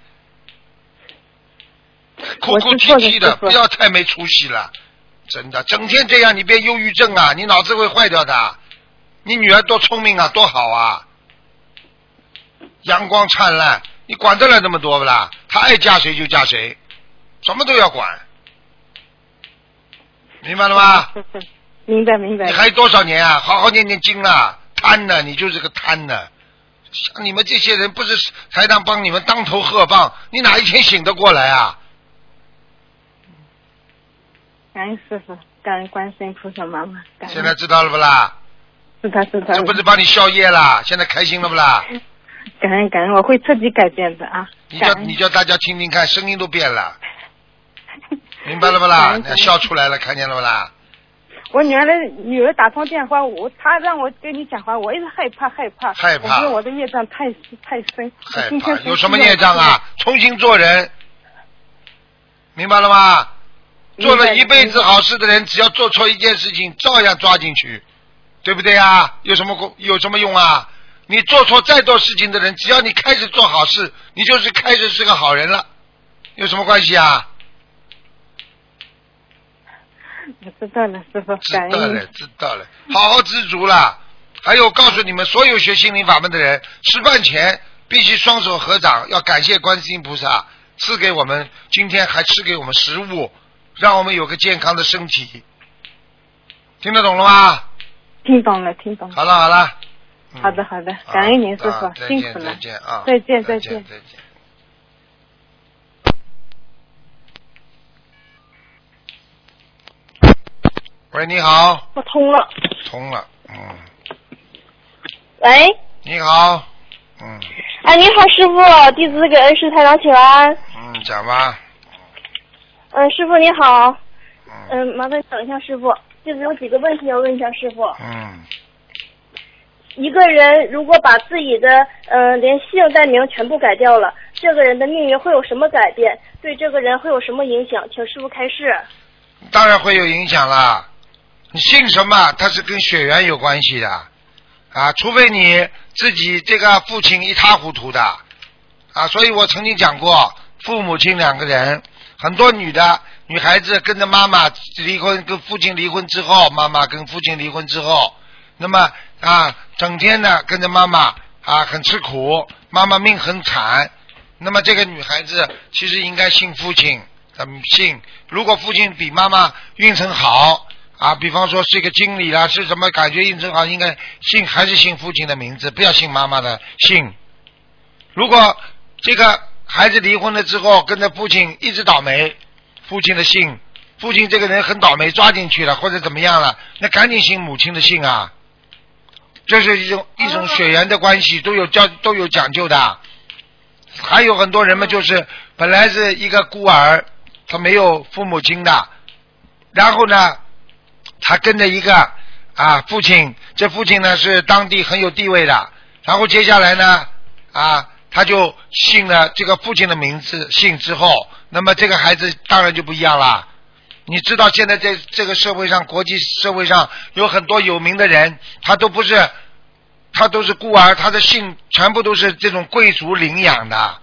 哭哭啼啼的，不要太没出息了，真的，整天这样，你别忧郁症啊，你脑子会坏掉的。你女儿多聪明啊，多好啊，阳光灿烂，你管得了那么多不啦？她爱嫁谁就嫁谁，什么都要管，明白了吗？明白明白你。还有多少年啊？好好念念经啊！贪呢，你就是个贪呢。像你们这些人，不是台长帮你们当头喝棒，你哪一天醒得过来啊？感恩师傅，感恩观世音菩萨妈妈，感恩。现在知道了不啦？是他是他。这不是帮你消业啦？现在开心了不啦？感恩感恩，我会彻底改变的啊。你叫你叫大家听听看，声音都变了，明白了不啦？笑出来了，看见了不啦？我女儿的女儿打通电话，我她让我跟你讲话，我一直害怕害怕。害怕因为我的业障太太深。害怕有什么孽障啊？重新做人，明白了吗？做了一辈子好事的人，只要做错一件事情，照样抓进去，对不对啊？有什么功有什么用啊？你做错再多事情的人，只要你开始做好事，你就是开始是个好人了，有什么关系啊？我知道了，师傅，知道了，知道了，好好知足了。还有，告诉你们所有学心灵法门的人，吃饭前必须双手合掌，要感谢观世音菩萨赐给我们今天还赐给我们食物，让我们有个健康的身体。听得懂了吗？听懂了，听懂了。好了好了。嗯好的好的感恩您师傅辛苦了再见啊！再见再再见再见。喂，你好，我通了，通了，嗯，嗯，喂，你好，嗯哎，你好，师傅，弟子给恩师台长请安。嗯，讲吧，嗯，师傅你好，嗯嗯，麻烦等一下，师傅，就是有几个问题要问一下师傅。嗯，一个人如果把自己的嗯、呃连姓带名全部改掉了，这个人的命运会有什么改变？对这个人会有什么影响？请师傅开示。当然会有影响啦。你姓什么，它是跟血缘有关系的啊，除非你自己这个父亲一塌糊涂的啊。所以我曾经讲过，父母亲两个人，很多女的女孩子跟着妈妈离婚，跟父亲离婚之后，妈妈跟父亲离婚之后，那么啊，整天呢跟着妈妈啊很吃苦，妈妈命很惨。那么这个女孩子其实应该信父亲，怎么，信。如果父亲比妈妈运程好啊，比方说是一个经理啦，是什么感觉运程好，应该信还是信父亲的名字，不要信妈妈的姓。如果这个孩子离婚了之后，跟着父亲一直倒霉，父亲的姓，父亲这个人很倒霉，抓进去了或者怎么样了，那赶紧信母亲的姓啊。这是一种一种血缘的关系，都有教都有讲究的。还有很多人们就是本来是一个孤儿，他没有父母亲的，然后呢，他跟着一个啊父亲，这父亲呢是当地很有地位的，然后接下来呢啊他就信了这个父亲的名字姓之后，那么这个孩子当然就不一样了。你知道现在在这个社会上，国际社会上有很多有名的人，他都不是，他都是孤儿，他的姓全部都是这种贵族领养的。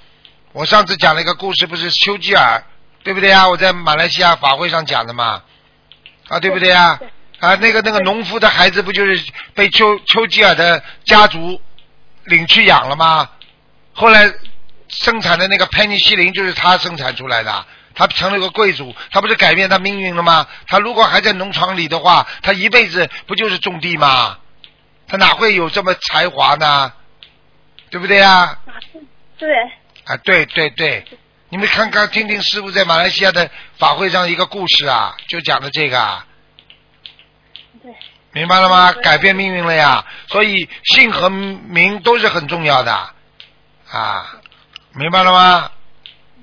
我上次讲了一个故事，不是丘吉尔，对不对啊？我在马来西亚法会上讲的嘛，啊，对不对啊？啊，那个那个农夫的孩子不就是被丘丘吉尔的家族领去养了吗？后来生产的那个佩尼西林就是他生产出来的，他成了个贵族，他不是改变他命运了吗？他如果还在农场里的话，他一辈子不就是种地吗？他哪会有这么才华呢？对不对呀？对，啊，对对对，你们看看听听师傅在马来西亚的法会上一个故事啊，就讲的这个啊。对。明白了吗？改变命运了呀，所以姓和名都是很重要的啊，明白了吗？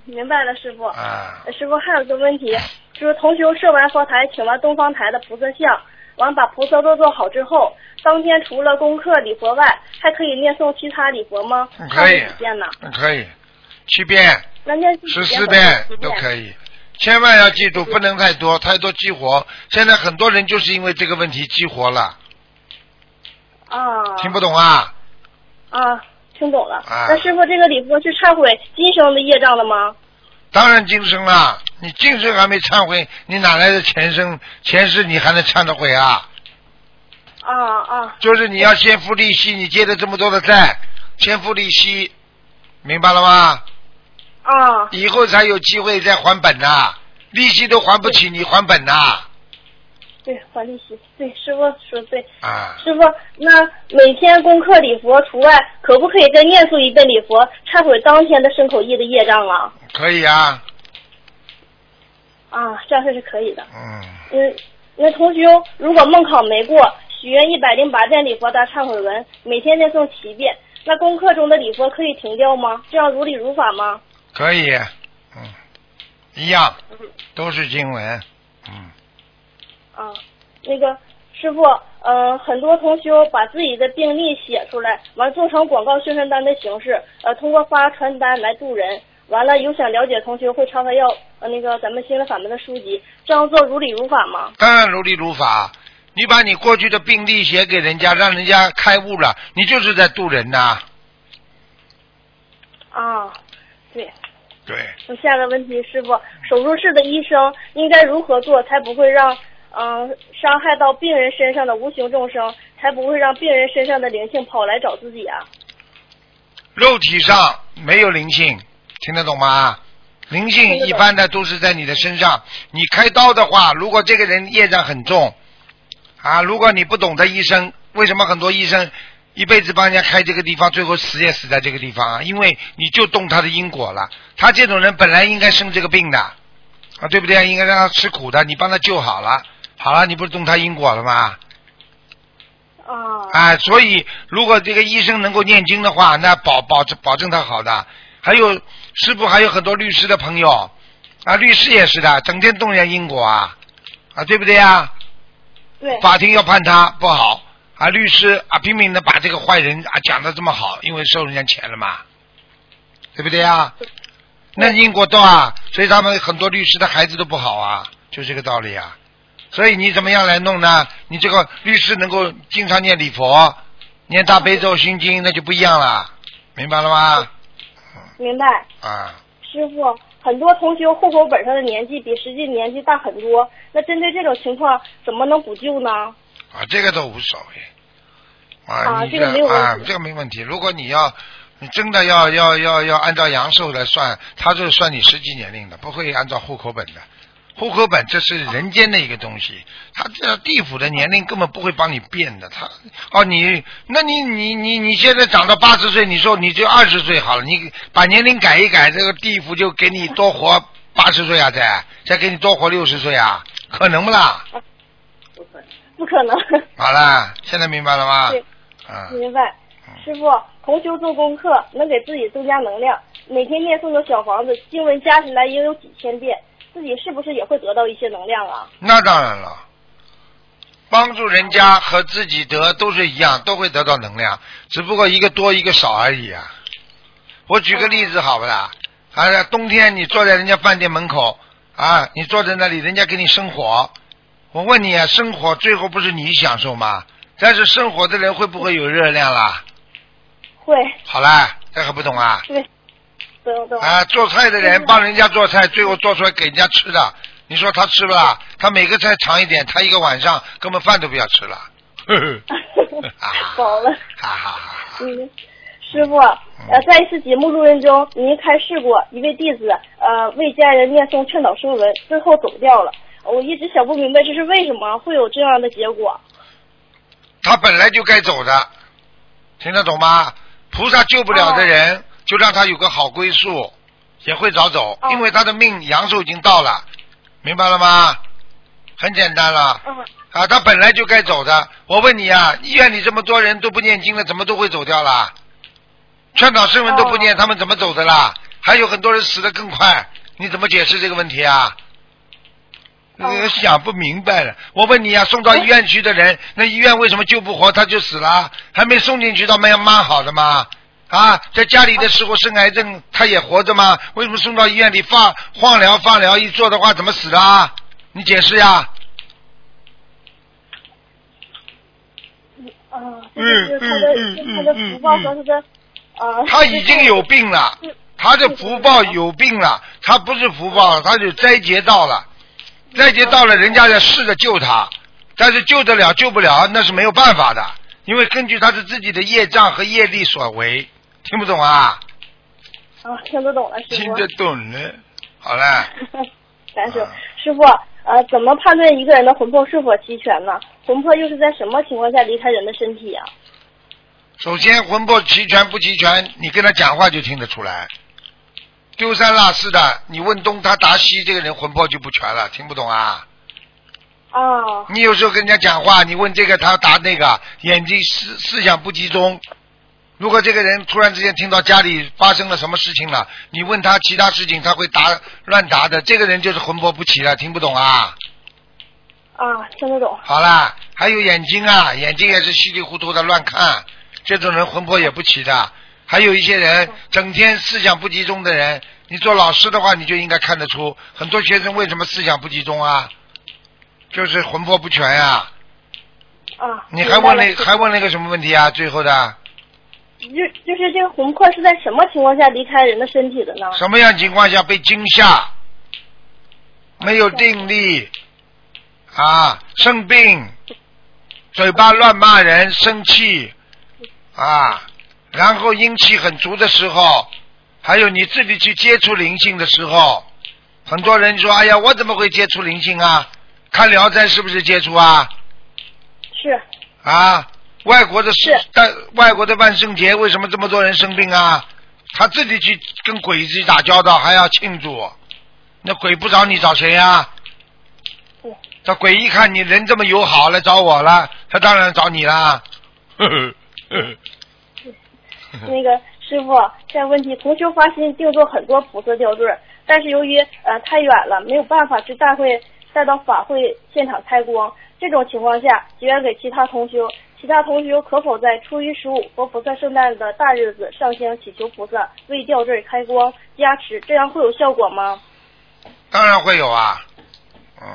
明白了，师傅。啊，师傅还有个问题，就是同修设完佛台，请完东方台的菩萨像，完把菩萨都做好之后，当天除了功课礼佛外，还可以念诵其他礼佛吗？可以几遍呢？嗯可以，七遍、那念十四遍都可以，千万要记住，不能太多，太多激活。现在很多人就是因为这个问题激活了，啊。听不懂啊？啊，听懂了。啊那师傅，这个礼佛是忏悔今生的业障了吗？当然今生了，你今生还没忏悔，你哪来的前生前世你还能忏得悔啊？啊啊就是你要先付利息，你借了这么多的债，先付利息，明白了吗？啊！以后才有机会再还本呐、利息都还不起，你还本呐、对，还利息。对，师傅说对。啊？师傅，那每天功课礼佛除外，可不可以再念诵一遍礼佛，忏悔当天的身口意的业障啊？可以啊，啊，这样是可以的。嗯，嗯，那同学如果梦考没过，许愿一百零八遍礼佛大忏悔文，每天念诵七遍，那功课中的礼佛可以停掉吗？这样如理如法吗？可以，嗯，一样，都是经文，嗯，啊，那个师傅，呃，很多同修把自己的病历写出来，完做成广告宣传单的形式，呃，通过发传单来助人。完了，有想了解的同学会朝他要呃那个咱们心灵法门的书籍，这样做如理如法吗？当然如理如法。你把你过去的病历写给人家，让人家开悟了，你就是在渡人呐、啊，对。对，我下个问题，师傅，手术室的医生应该如何做，才不会让嗯、伤害到病人身上的无形众生，才不会让病人身上的灵性跑来找自己啊？肉体上没有灵性，听得懂吗？灵性一般的都是在你的身上。你开刀的话，如果这个人业障很重啊，如果你不懂得医生，为什么很多医生一辈子帮人家开这个地方，最后死也死在这个地方啊？因为你就动他的因果了。他这种人本来应该生这个病的啊，对不对？应该让他吃苦的，你帮他救好了，好了，你不是动他因果了吗？啊啊，所以如果这个医生能够念经的话，那保保证保证他好的。还有师傅还有很多律师的朋友啊，律师也是的，整天动人家因果啊啊，对不对呀？对，法庭要判他不好啊，律师啊拼命的把这个坏人啊讲的这么好，因为收人家钱了嘛，对不对呀？那因果多啊，所以他们很多律师的孩子都不好啊，就这个道理啊。所以你怎么样来弄呢？你这个律师能够经常念礼佛、念大悲咒、心经，那就不一样了，明白了吗？明白。啊，师傅，很多同学户口本上的年纪比实际年纪大很多，那针对这种情况，怎么能补救呢？啊，这个都无所谓。啊你这个没有问题啊，这个没问题。如果你要，你真的要要要要按照阳寿来算，他就是算你实际年龄的，不会按照户口本的。户口本这是人间的一个东西，他这地府的年龄根本不会帮你变的。他哦，你那你你你你现在长到八十岁，你说你就二十岁好了，你把年龄改一改，这个地府就给你多活八十岁啊，再再给你多活六十岁啊，可能不啦？不可能。不可能好了，现在明白了吗？对啊，明白。师傅，同修做功课能给自己增加能量，每天念诵的小房子经文加起来也有几千遍，自己是不是也会得到一些能量啊？那当然了，帮助人家和自己得都是一样，都会得到能量，只不过一个多一个少而已啊。我举个例子好不啦？啊，冬天你坐在人家饭店门口啊，你坐在那里，人家给你生火，我问你啊，生火最后不是你享受吗？但是生火的人会不会有热量啦？会，好啦，这还不懂啊？对，啊，做菜的人帮人家做菜，最后做出来给人家吃的，你说他吃不啦？他每个菜尝一点，他一个晚上根本饭都不要吃了。呵 呵啊饱了。哈哈哈！嗯，师傅，呃，在一次节目录音中，您开示过一位弟子，呃，为家人念诵劝导书文，最后走掉了。我一直想不明白这是为什么会有这样的结果。他本来就该走的，听得懂吗？菩萨救不了的人，就让他有个好归宿，也会早走，哦因为他的命阳寿已经到了，明白了吗？很简单了。嗯，啊，他本来就该走的。我问你啊，医院里这么多人都不念经了，怎么都会走掉啦？劝导声闻都不念，他们怎么走的啦？还有很多人死得更快，你怎么解释这个问题啊？呃，想不明白了。我问你啊，送到医院去的人，那医院为什么救不活他就死了？还没送进去，倒蛮蛮好的嘛。啊，在家里的时候生癌症，他也活着吗？为什么送到医院里放放疗、放疗一做的话，怎么死的啊？你解释呀？啊，这就是他的，嗯嗯他已经有病了，他的福报有病了，他不是福报了，他就灾劫到了，灾劫到了，人家在试着救他，但是救得了救不了，那是没有办法的，因为根据他是自己的业障和业力所为，听不懂啊？啊，听得懂了，师傅。听得懂了，好了，感谢啊师傅，呃，怎么判断一个人的魂魄是否齐全呢？魂魄又是在什么情况下离开人的身体啊？首先魂魄齐全不齐全，你跟他讲话就听得出来。丢三落四的，你问东他答西，这个人魂魄就不全了，听不懂啊？啊，你有时候跟人家讲话，你问这个他答那个，眼睛思思想不集中。如果这个人突然之间听到家里发生了什么事情了，你问他其他事情，他会答乱答的，这个人就是魂魄不齐了，听不懂啊？啊，听得懂。好啦，还有眼睛啊，眼睛也是稀里糊涂的乱看，这种人魂魄也不齐的。还有一些人整天思想不集中的人，你做老师的话，你就应该看得出，很多学生为什么思想不集中啊？就是魂魄不全呀、啊，你还问那还问那个什么问题啊？最后的就就是这个魂魄是在什么情况下离开人的身体的呢？什么样情况下被惊吓？没有定力啊，生病，嘴巴乱骂人，生气啊，然后阴气很足的时候，还有你自己去接触灵性的时候，很多人说：“哎呀，我怎么会接触灵性啊？看《聊斋》是不是接触啊？是啊，外国的是但外国的万圣节为什么这么多人生病啊？他自己去跟鬼子打交道，还要庆祝，那鬼不找你找谁呀、嗯这鬼一看你人这么友好来找我了，他当然找你啦。那个师傅，这问题，同修发心定做很多菩萨吊坠，但是由于呃太远了，没有办法去大会带到法会现场开光。这种情况下，结缘给其他同修，其他同学可否在初一十五佛菩萨圣诞的大日子上香祈求菩萨为吊坠开光加持，这样会有效果吗？当然会有啊，嗯，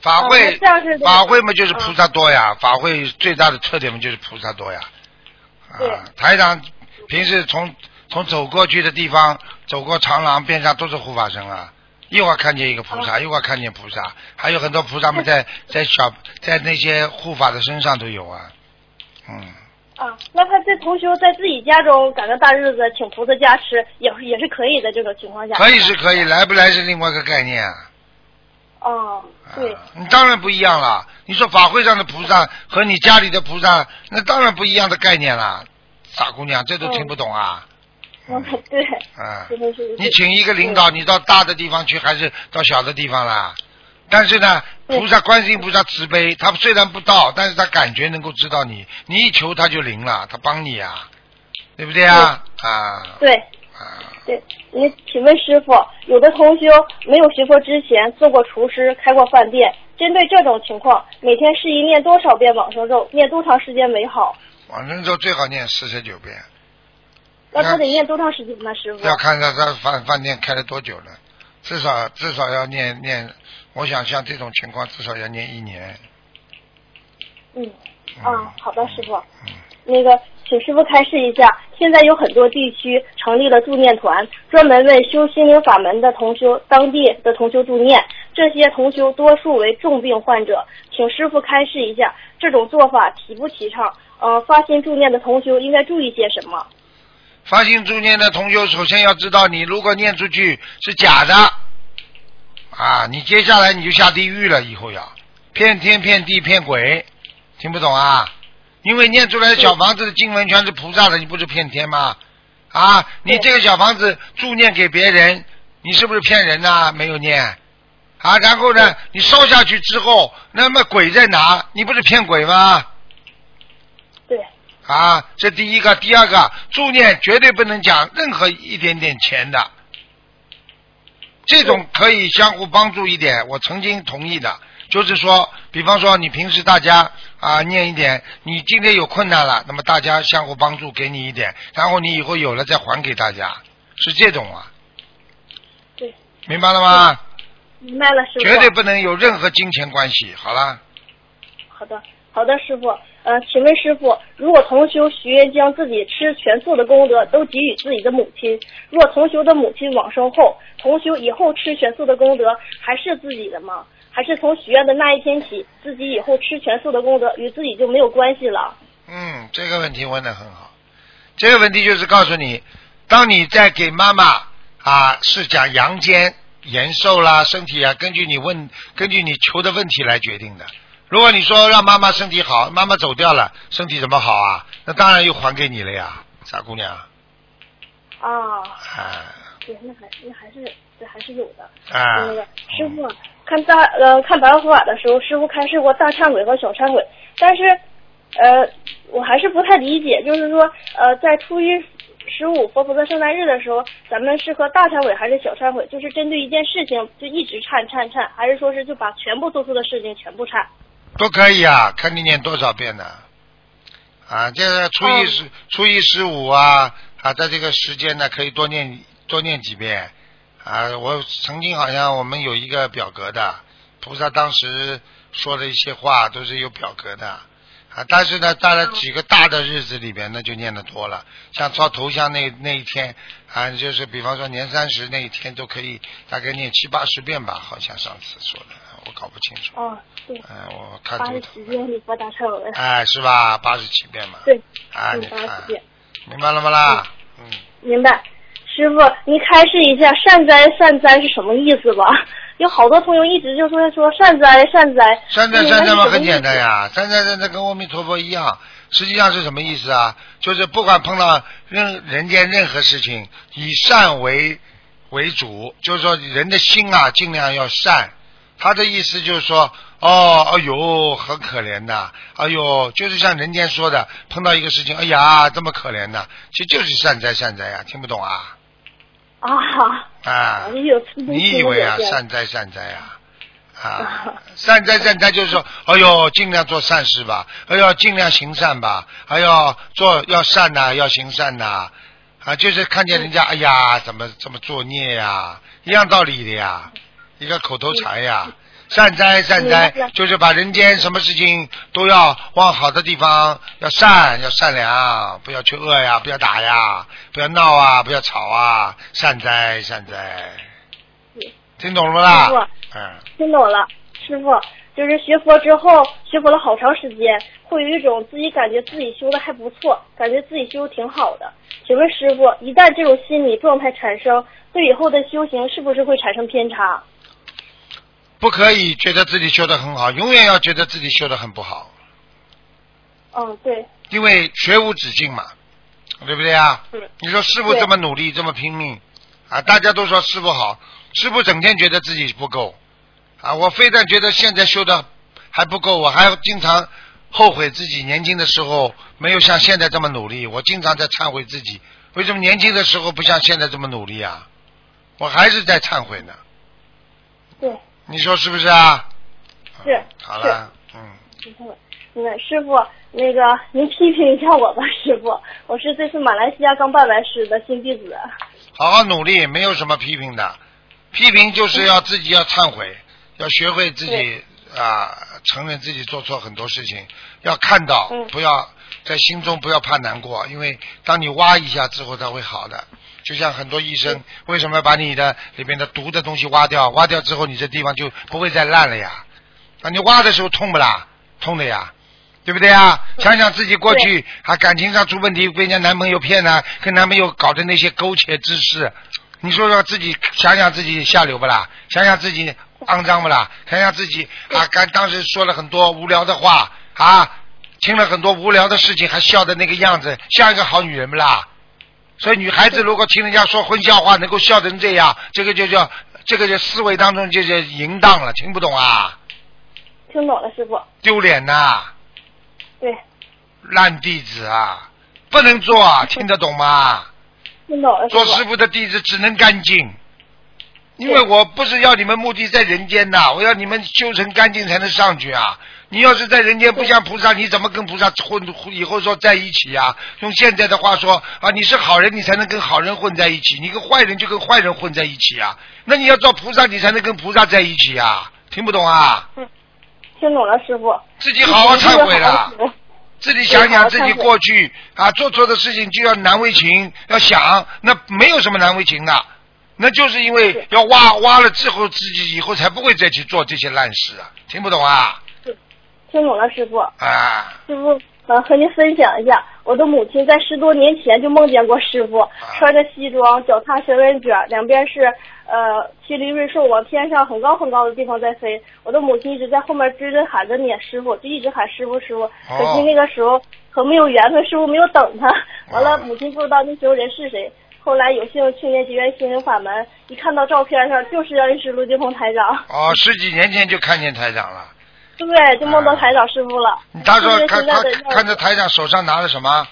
法会、法会嘛就是菩萨多呀，法会最大的特点嘛就是菩萨多呀。啊，台长平时从从走过去的地方，走过长廊边上都是护法神啊，一会儿看见一个菩萨，一会儿看见菩萨，还有很多菩萨们在 在小在那些护法的身上都有啊，嗯。啊，那他这同修在自己家中赶个大日子，请菩萨加持，也也是可以的。这种情况下，可以是可以，来不来是另外一个概念啊。哦，对，啊你当然不一样了。你说法会上的菩萨和你家里的菩萨，那当然不一样的概念了。傻姑娘，这都听不懂啊？嗯，对，啊。你请一个领导，你到大的地方去还是到小的地方啦？但是呢，菩萨观世音菩萨慈悲，他虽然不到，但是他感觉能够知道你，你一求他就灵了，他帮你啊，对不对啊？啊。对。啊，对，你请问师傅，有的同修没有学佛之前做过厨师，开过饭店，针对这种情况，每天适宜念多少遍往生咒，念多长时间为好？往生咒最好念四十九遍，那他得念多长时间呢，师傅？要看他他饭饭店开了多久了，至少至少要念念，我想像这种情况至少要念一年。嗯，啊，好的，师傅。嗯，那个，请师傅开示一下，现在有很多地区成立了助念团，专门为修心灵法门的同修、当地的同修助念。这些同修多数为重病患者，请师傅开示一下，这种做法提不提倡？呃，发心助念的同修应该注意些什么？发心助念的同学，首先要知道，你如果念出去是假的，啊，你接下来你就下地狱了，以后要骗天骗地骗鬼，听不懂啊？因为念出来的小房子的经文全是菩萨的，你不是骗天吗？啊，你这个小房子助念给别人，你是不是骗人呐、没有念啊？然后呢，你烧下去之后，那么鬼在哪？你不是骗鬼吗？对，啊，这第一个，第二个，助念绝对不能讲任何一点点钱的，这种可以相互帮助一点，我曾经同意的，就是说，比方说你平时大家啊念一点，你今天有困难了，那么大家相互帮助，给你一点，然后你以后有了再还给大家，是这种啊，对，明白了吗？明白了，师傅。绝对不能有任何金钱关系。好了，好的，好的，师傅。呃，请问师傅，如果同修许愿将自己吃全素的功德都给予自己的母亲，若同修的母亲往生后，同修以后吃全素的功德还是自己的吗？还是从许愿的那一天起，自己以后吃全素的功德与自己就没有关系了？嗯，这个问题问的很好。这个问题就是告诉你，当你在给妈妈啊是讲阳间延寿啦、身体啊，根据你问，根据你求的问题来决定的。如果你说让妈妈身体好，妈妈走掉了，身体怎么好啊？那当然又还给你了呀，傻姑娘。啊，啊对，那还那还是这还是有的。啊那个师傅看大呃看白话佛法的时候，师傅开示过大忏悔和小忏悔，但是呃我还是不太理解，就是说呃在初一十五佛菩萨圣诞日的时候，咱们是和大忏悔还是小忏悔？就是针对一件事情就一直忏忏忏，还是说是就把全部做出的事情全部忏？都可以啊，看你念多少遍呢？啊，这个初一十、初一十五啊啊，在这个时间呢，可以多念多念几遍啊。我曾经好像我们有一个表格的，菩萨当时说的一些话都是有表格的啊。但是呢，在了几个大的日子里边，那就念的多了。像烧头香那那一天啊，就是比方说年三十那一天，都可以大概念七八十遍吧，好像上次说的，我搞不清楚。哦，对，哎，我看八十七遍礼佛大忏悔。哎，是吧？八十七遍嘛。对，啊，嗯你看。明白了吗啦？嗯，明白，师傅，您开示一下善哉善哉是什么意思吧？有好多朋友一直就说说善哉善哉，善哉善哉嘛很简单呀，善哉善哉跟阿弥陀佛一样，实际上是什么意思啊？就是不管碰到任人间任何事情，以善为为主，就是说人的心啊，尽量要善。他的意思就是说，哦哦，哎呦，很可怜的，哎呦，就是像人间说的，碰到一个事情，哎呀，这么可怜的，其实就是善哉善哉呀，听不懂啊？啊，啊，你以为啊，善哉善哉啊？啊，善哉善哉就是说，哎呦，尽量做善事吧，哎呦，尽量行善吧，哎呦，做要善呐、要行善呐、啊，就是看见人家，哎呀，怎么这么作孽呀，一样道理的呀，一个口头禅呀。善哉善哉就是把人间什么事情都要往好的地方，要善，要善良，不要去恶呀，不要打呀，不要闹啊，不要吵啊，善哉善哉。听懂了吗啦？嗯，听懂了，师傅，就是学佛之后，学佛了好长时间，会有一种自己感觉自己修的还不错，感觉自己修的挺好的。请问师傅，一旦这种心理状态产生，对以后的修行是不是会产生偏差？不可以觉得自己修得很好，永远要觉得自己修得很不好，嗯，对，因为学无止境嘛，对不对啊？对你说师傅这么努力，这么拼命啊，大家都说师傅好，师傅整天觉得自己不够啊，我非但觉得现在修的还不够，我还经常后悔自己年轻的时候没有像现在这么努力，我经常在忏悔自己，为什么年轻的时候不像现在这么努力啊？我还是在忏悔呢，对，你说是不是啊？是好了，嗯。嗯，师傅，那个您批评一下我吧，师傅，我是这次马来西亚刚拜完师的新弟子。好好努力，没有什么批评的。批评就是要自己要忏悔，要学会自己啊、承认自己做错很多事情，要看到，嗯不要在心中不要怕难过，因为当你挖一下之后，它会好的。就像很多医生为什么把你的里面的毒的东西挖掉？挖掉之后，你这地方就不会再烂了呀。啊，你挖的时候痛不啦？痛的呀。对不对啊？想想自己过去啊，感情上出问题，被人家男朋友骗了，跟男朋友搞的那些苟且之事，你说说自己想想自己下流不啦？想想自己肮脏不啦？想想自己啊，刚当时说了很多无聊的话啊，听了很多无聊的事情，还笑的那个样子，像一个好女人不啦？所以女孩子如果听人家说荤笑话，能够笑成这样，这个就叫这个就思维当中就叫淫荡了，听不懂啊？听懂了，师傅。丢脸呐！对，烂弟子啊，不能做啊，听得懂吗？听懂了，做师傅。的弟子只能干净，因为我不是要你们目的在人间呐，我要你们修成干净才能上去啊。你要是在人间不像菩萨，你怎么跟菩萨混以后说在一起呀、用现在的话说啊，你是好人，你才能跟好人混在一起；你跟坏人就跟坏人混在一起啊。那你要做菩萨，你才能跟菩萨在一起啊。听不懂啊？听懂了，师傅。自己好好忏悔了。了。自己想想自己过去啊，做错的事情就要难为情，要想，那没有什么难为情的，那就是因为要挖挖了之后，自己以后才不会再去做这些烂事啊，听不懂啊？听懂了，师傅。啊，师傅，呃，和您分享一下，我的母亲在十多年前就梦见过师傅，穿着西装，脚踏小圆卷，两边是呃麒麟瑞兽往天上很高很高的地方在飞。我的母亲一直在后面追着喊着撵师傅，就一直喊师傅师傅。可惜那个时候可没有缘分，师傅没有等他。完了，母亲不知道那时候人是谁。后来有幸去年结缘心灵法门，一看到照片上就是认识卢金红台长，哦，十几年前就看见台长了。对，就梦到台长师傅了。他说就是看他的看着台长手上拿着什么？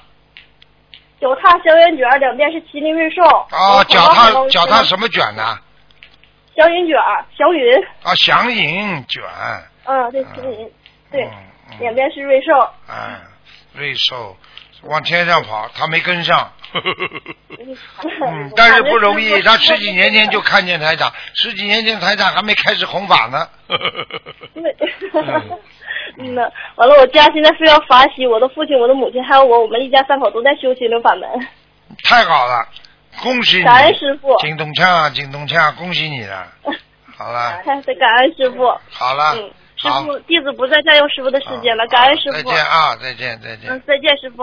脚踏祥云卷，两边是麒麟瑞兽。哦，脚踏脚踏？什么卷呢？祥云卷，祥云。啊，祥云卷。嗯，对，祥云。对，两边是瑞兽。嗯，瑞兽往天上跑，他没跟上。嗯，但是不容易，他十几年前就看见台长，十几年前台长还没开始弘法呢。对。嗯呐，完了，我家现在非要法喜，我的父亲、我的母亲还有我，我们一家三口都在修心灵法门。太好了，恭喜你！感恩师傅金东呛，金东强，恭喜你了。好了，感恩师傅。好了，嗯，师，傅，弟子不再占用师傅的时间了，感恩师傅。再见啊，再见，再见嗯。，再见，师傅。